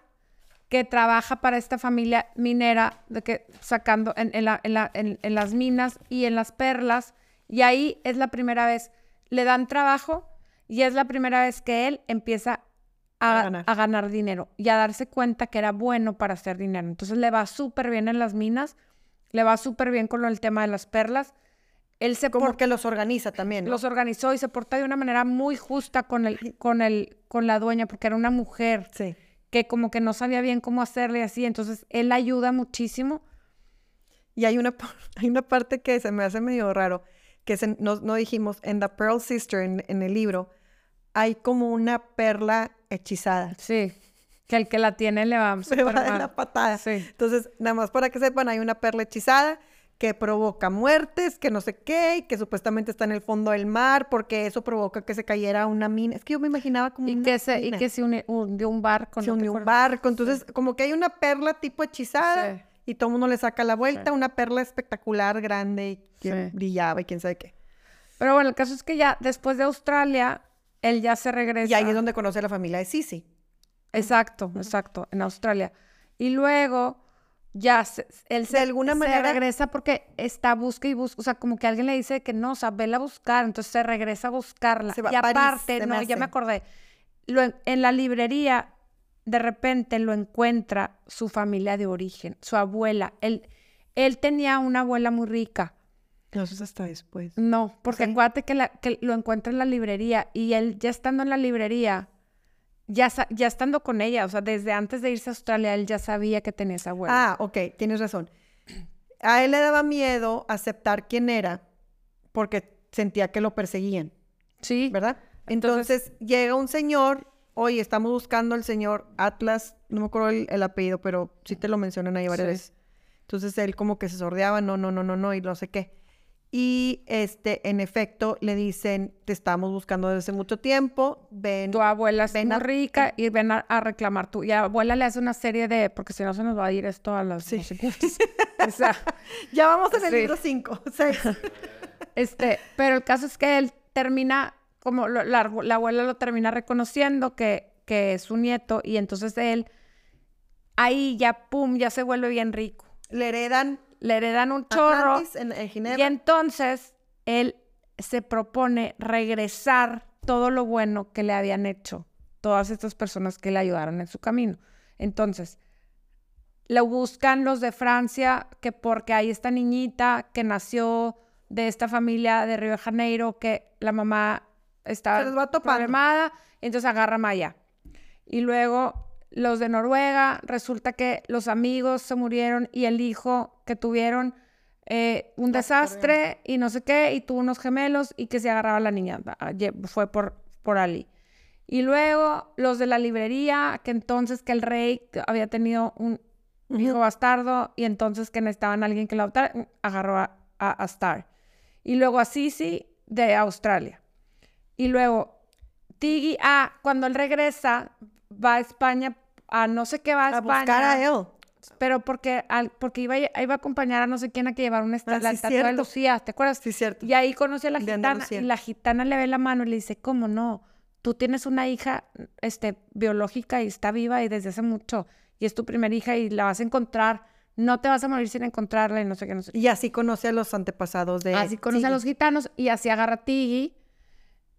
que trabaja para esta familia minera, de que sacando en, en la- en la- en- en las minas y en las perlas, y ahí es la primera vez, le dan trabajo y es la primera vez que él empieza a, A ganar. a ganar dinero y a darse cuenta que era bueno para hacer dinero. Entonces le va súper bien en las minas, le va súper bien con el tema de las perlas. Él se Como por- que los organiza también. ¿no? los organizó y se porta de una manera muy justa con el, con el, con la dueña, porque era una mujer Sí. que como que no sabía bien cómo hacerle así. Entonces, él ayuda muchísimo. Y hay una, hay una parte que se me hace medio raro, que se- no, no dijimos, en The Pearl Sister, en, en el libro, hay como una perla hechizada. Sí. Que el que la tiene le va Se súper va de la patada. Sí. Entonces, nada más para que sepan, hay una perla hechizada que provoca muertes, que no sé qué, y que supuestamente está en el fondo del mar, porque eso provoca que se cayera una mina. Es que yo me imaginaba como Y una que se, y que se hundió un barco. se ¿no te unió un barco. Entonces, como que hay una perla tipo hechizada Sí. y todo el mundo le saca la vuelta, Sí. una perla espectacular, grande y que brillaba y quién sabe qué. Pero bueno, el caso es que ya después de Australia, él ya se regresa. Y ahí es donde conoce a la familia de Sisi. Exacto, exacto, en Australia. Y luego ya se- él se, De alguna se manera- regresa porque está busca y busca, o sea, como que alguien le dice que no, o sea, vela a buscar, entonces se regresa a buscarla. Se va y a París, aparte, se me no, ya me acordé, lo en, en la librería de repente lo encuentra su familia de origen, su abuela. Él, él tenía una abuela muy rica. No, eso es hasta después. No, porque Sí. acuérdate que, la- que lo encuentra en la librería y él ya estando en la librería, ya, ya estando con ella, o sea, desde antes de irse a Australia, él ya sabía que tenía esa abuela. Ah, ok, tienes razón. A él le daba miedo aceptar quién era porque sentía que lo perseguían, sí, ¿verdad? Entonces- Entonces, llega un señor, oye, estamos buscando al señor Atlas, no me acuerdo el, el apellido, pero sí te lo mencionan ahí varias Sí. veces. Entonces él como que se sordeaba, no, no, no, no, no, y no sé qué. Y este, en efecto, le dicen, te estamos buscando desde hace mucho tiempo, ven. Tu abuela es Ven muy a- rica y ven a, a reclamar tu. Y a abuela le hace una serie de. Porque si no se nos va a ir esto a las. o sea, Ya vamos en el Sí. libro 5, 6. este. Pero el caso es que él termina. Como lo- la, la abuela lo termina reconociendo que, que es su nieto. Y entonces él. Ahí ya, pum, ya se vuelve bien rico. Le heredan Le heredan un chorro. Atlantis en, en Ginebra. Y entonces él se propone regresar todo lo bueno que le habían hecho todas estas personas que le ayudaron en su camino. Entonces, lo buscan los de Francia, que porque hay esta niñita que nació de esta familia de Río de Janeiro, que la mamá está Se los va problemada, entonces agarra Maya. Y luego los de Noruega, resulta que los amigos se murieron y el hijo que tuvieron eh, un desastre y no sé qué, y tuvo unos gemelos y que se agarraba la niña. Ah, ye- Fue por, por Ali. Y luego los de la librería, que entonces que el rey había tenido un hijo bastardo y entonces que necesitaban a alguien que lo adoptara, mm, agarró a, a, a Star. Y luego a Sisi de Australia. Y luego Tiggy, ah, cuando él regresa, va a España, a no sé qué va a, a España. buscar a él. Pero porque, al, porque iba, a- iba a acompañar a no sé quién a que llevar una esta- Ah, la sí, estatua de. Lucía, ¿te acuerdas? Sí, cierto. Y ahí conoce a la De gitana Andalucía. y la gitana le ve la mano y le dice, ¿cómo no? Tú tienes una hija este, biológica y está viva y desde hace mucho y es tu primera hija y la vas a encontrar, no te vas a morir sin encontrarla y no sé qué, no sé. Y así conoce a los antepasados de. Así conoce a los gitanos y así agarra a Tiggy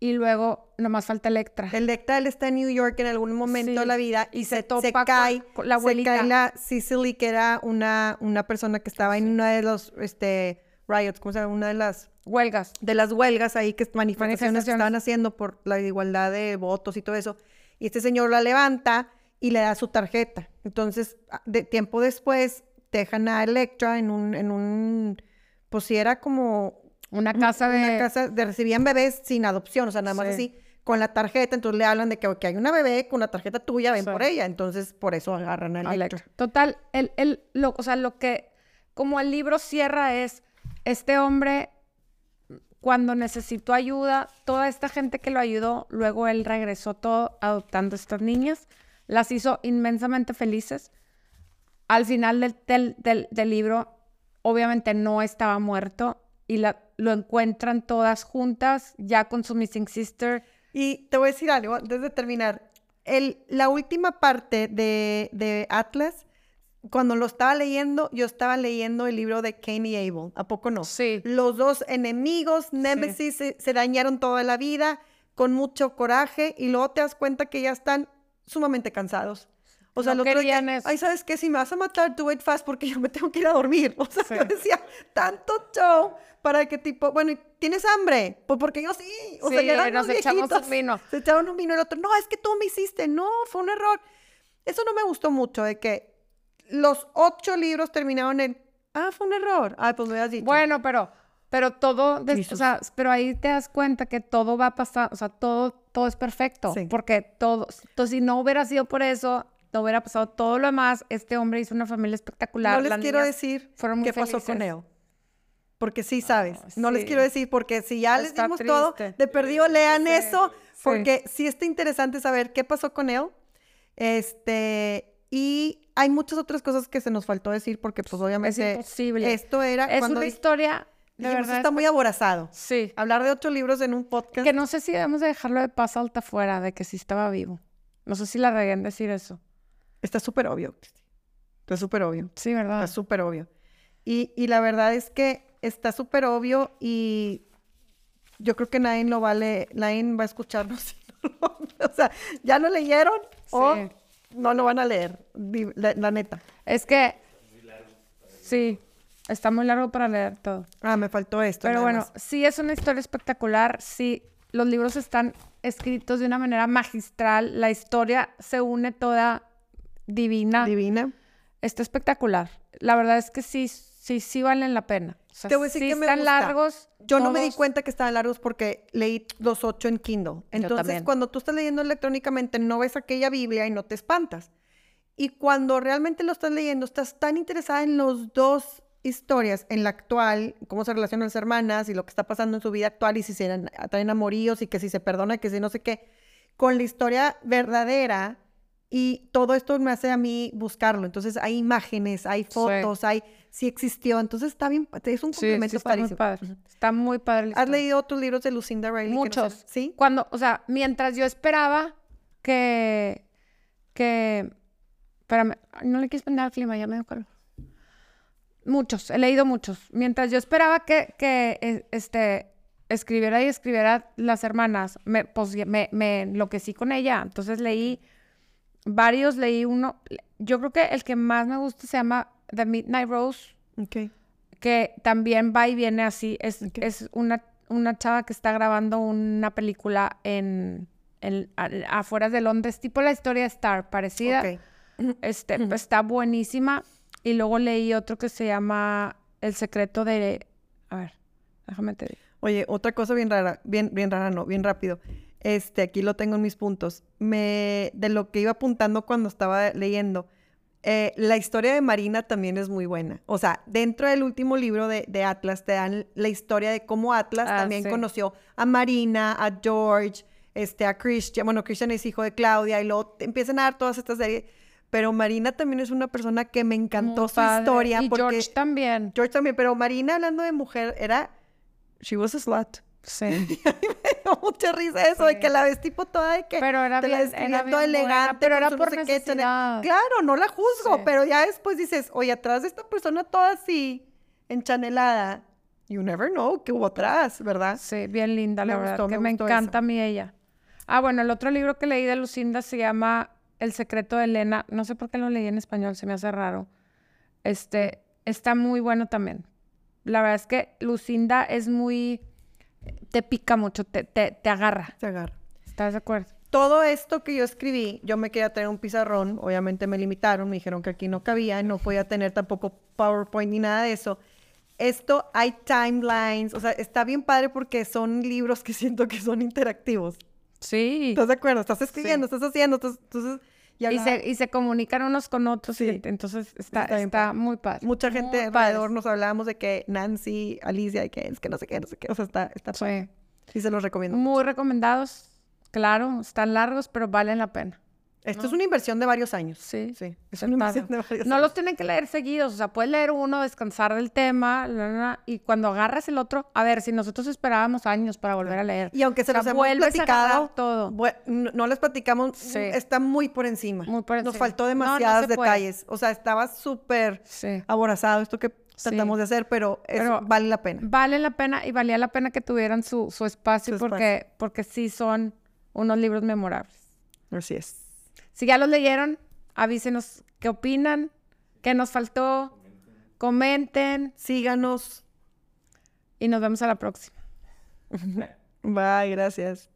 y luego nomás falta Electra. Electra, él está en New York en algún momento Sí, de la vida y, y se, se topa se cae, con la se cae abuelita. la Cicely, que era una, una persona que estaba en una de los este, riots, ¿cómo se llama? Una de las, Huelgas. de las huelgas ahí, que manifestaciones que Manifestaciones. estaban haciendo por la igualdad de votos y todo eso. Y este señor la levanta y le da su tarjeta. Entonces, a- de tiempo después, dejan a Electra en un, en un, pues sí era como Una casa de... una casa de recibían bebés sin adopción, o sea, nada más Sí. así con la tarjeta, entonces le hablan de que, que hay una bebé con la tarjeta tuya, ven Sí. por ella, entonces por eso agarran a a Electra. Electra. Total, el, el, lo, o sea, lo que, como el libro cierra es, este hombre, cuando necesitó ayuda, toda esta gente que lo ayudó, luego él regresó todo adoptando estas niñas, las hizo inmensamente felices. Al final del, del, del- del libro, obviamente no estaba muerto y la, lo encuentran todas juntas, ya con su missing sister. Y te voy a decir algo antes de terminar. El, la última parte de, de Atlas, cuando lo estaba leyendo, yo estaba leyendo el libro de Cain y Abel. ¿A poco no? Sí. Los dos enemigos, Nemesis, se, se dañaron toda la vida con mucho coraje y luego te das cuenta que ya están sumamente cansados. O sea, No el otro día, eso. ay, ¿sabes qué? Si me vas a matar, do it fast porque yo me tengo que ir a dormir. O sea, Sí. yo decía, tanto show para que tipo, bueno, ¿y ¿tienes hambre? Pues porque yo sí. O sea, Sí, ya eran nos los echamos un vino. Se echaron un vino y el otro, no, es que tú me hiciste. No, fue un error. Eso no me gustó mucho, de que los ocho libros terminaron en, ah, fue un error. Ay, pues me habías dicho. Bueno, pero, pero todo, des- o sea, pero ahí te das cuenta que todo va a pasar, o sea, todo, todo es perfecto, Sí. porque todo, entonces si no hubiera sido por eso, no hubiera pasado todo lo demás, este hombre hizo una familia espectacular. no les las quiero decir fueron muy qué pasó con él. Porque sí sabes. No les sí. quiero decir porque si ya les dimos todo, triste. de perdido lean eso, sí. porque sí está interesante saber qué pasó con él. Este, y hay muchas otras cosas que se nos faltó decir porque pues obviamente imposible. esto era Es cuando una historia, de dijimos, verdad, está muy aborazado. sí, Hablar de ocho libros en un podcast. que no sé si debemos de dejarlo de paz alta afuera, de que sí estaba vivo. No sé si la regué en decir eso. Está súper obvio. Está súper obvio. Sí, ¿verdad? Está súper obvio. Y, y la verdad es que está súper obvio y yo creo que nadie lo vale, nadie va a escucharnos. o sea, ya lo leyeron o Sí. no lo van a leer, la, la neta. Es que, sí, está muy largo para leer todo. Ah, me faltó esto. Pero bueno, más. sí es una historia espectacular, sí, los libros están escritos de una manera magistral, la historia se une toda divina, Divina. está espectacular. La verdad es que sí, sí, sí valen la pena. O sea, Te voy a decir sí que me están gusta. largos. Yo no me di todos. cuenta que estaban largos porque leí los ocho en Kindle. Entonces, cuando tú estás leyendo electrónicamente, no ves aquella Biblia y no te espantas. Y cuando realmente lo estás leyendo, estás tan interesada en los dos historias en la actual, cómo se relacionan las hermanas y lo que está pasando en su vida actual y si se en- traen amoríos y que si se perdona, que si no sé qué, con la historia verdadera y todo esto me hace a mí buscarlo. Entonces hay imágenes, hay fotos, hay si existió. Entonces está bien, es un Sí, complemento sí, está muy padrísimo. padre. Está muy padre. ¿Has leído otros libros de Lucinda Riley? no Muchos. ¿Sí? Cuando, o sea, mientras yo esperaba que, que, espérame, no le quieres prender al clima, ya me dio calor. Muchos, he leído muchos. Mientras yo esperaba que, que eh, este, escribiera y escribiera las hermanas, me, pues, me, me enloquecí con ella. Entonces leí varios, leí uno, yo creo que el que más me gusta se llama The Midnight Rose Ok. que también va y viene así. Es, es una, una chava que está grabando una película en, en- a- afuera de Londres, tipo la historia de Star, parecida. Ok. Este, está buenísima. Y luego leí otro que se llama El secreto de... A ver, déjame te digo. Oye, otra cosa bien rara, bien, bien rara, no, bien rápido. Este, aquí lo tengo en mis puntos. Me, de lo que iba apuntando cuando estaba leyendo, eh, la historia de Marina también es muy buena. O sea, dentro del último libro de, de Atlas te dan la historia de cómo Atlas Ah, también sí. conoció a Marina, a George, este, a Christian. Bueno, Christian es hijo de Claudia y luego te empiezan a dar todas estas series. Pero Marina también es una persona que me encantó Muy su padre. historia. Y porque George también. George también, pero Marina hablando de mujer era... She was a slut. Sí. me dio mucha risa eso, de que la ves tipo toda de que Pero era te la bien, describían era toda bien buena, elegante, pero era por no sé qué. Claro, no la juzgo, Sí. pero ya después dices, oye, atrás de esta persona toda así, enchanelada, you never know qué hubo atrás, ¿verdad? Sí, bien linda, la Me verdad, gustó, que me encanta eso. a mí ella. Ah, bueno, el otro libro que leí de Lucinda se llama El secreto de Elena. No sé por qué lo leí en español, se me hace raro. Este, está muy bueno también. La verdad es que Lucinda es muy... Te pica mucho, te, te, te agarra. Se agarra. ¿Estás de acuerdo? Todo esto que yo escribí, yo me quería traer un pizarrón, obviamente me limitaron, me dijeron que aquí no cabía, no podía tener tampoco PowerPoint ni nada de eso. Esto hay timelines, o sea, está bien padre porque son libros que siento que son interactivos. Sí. ¿Estás de acuerdo? Estás escribiendo, estás haciendo, estás- entonces... Y se, y se comunican unos con otros. y entonces está, Está muy padre. Mucha gente Muy alrededor padre. nos hablábamos de que Nancy, Alicia, y que es que no sé qué, no sé qué. O sea, está, está padre. Sí. Sí, se los recomiendo. Muy recomendados. Claro, están largos, pero valen la pena. Esto es una inversión de varios años. Sí. Sí, es una inversión de varios No años. los tienen que leer seguidos, o sea, puedes leer uno, descansar del tema, la, la, la, y cuando agarras el otro, a ver, si nosotros esperábamos años para volver a leer. Y aunque se O sea, los hemos platicado, todo. no, no les platicamos, Sí. está muy por encima. Muy por Nos encima. faltó No, no demasiados puede. detalles. O sea, estaba súper Sí. aborazado esto que Sí. tratamos de hacer, pero, es- Pero- vale la pena. Vale la pena y valía la pena que tuvieran su, su espacio, Su porque, porque sí son unos libros memorables. Así es. Si ya los leyeron, avísenos qué opinan, qué nos faltó, comenten Síganos. y nos vemos a la próxima. Bye, gracias.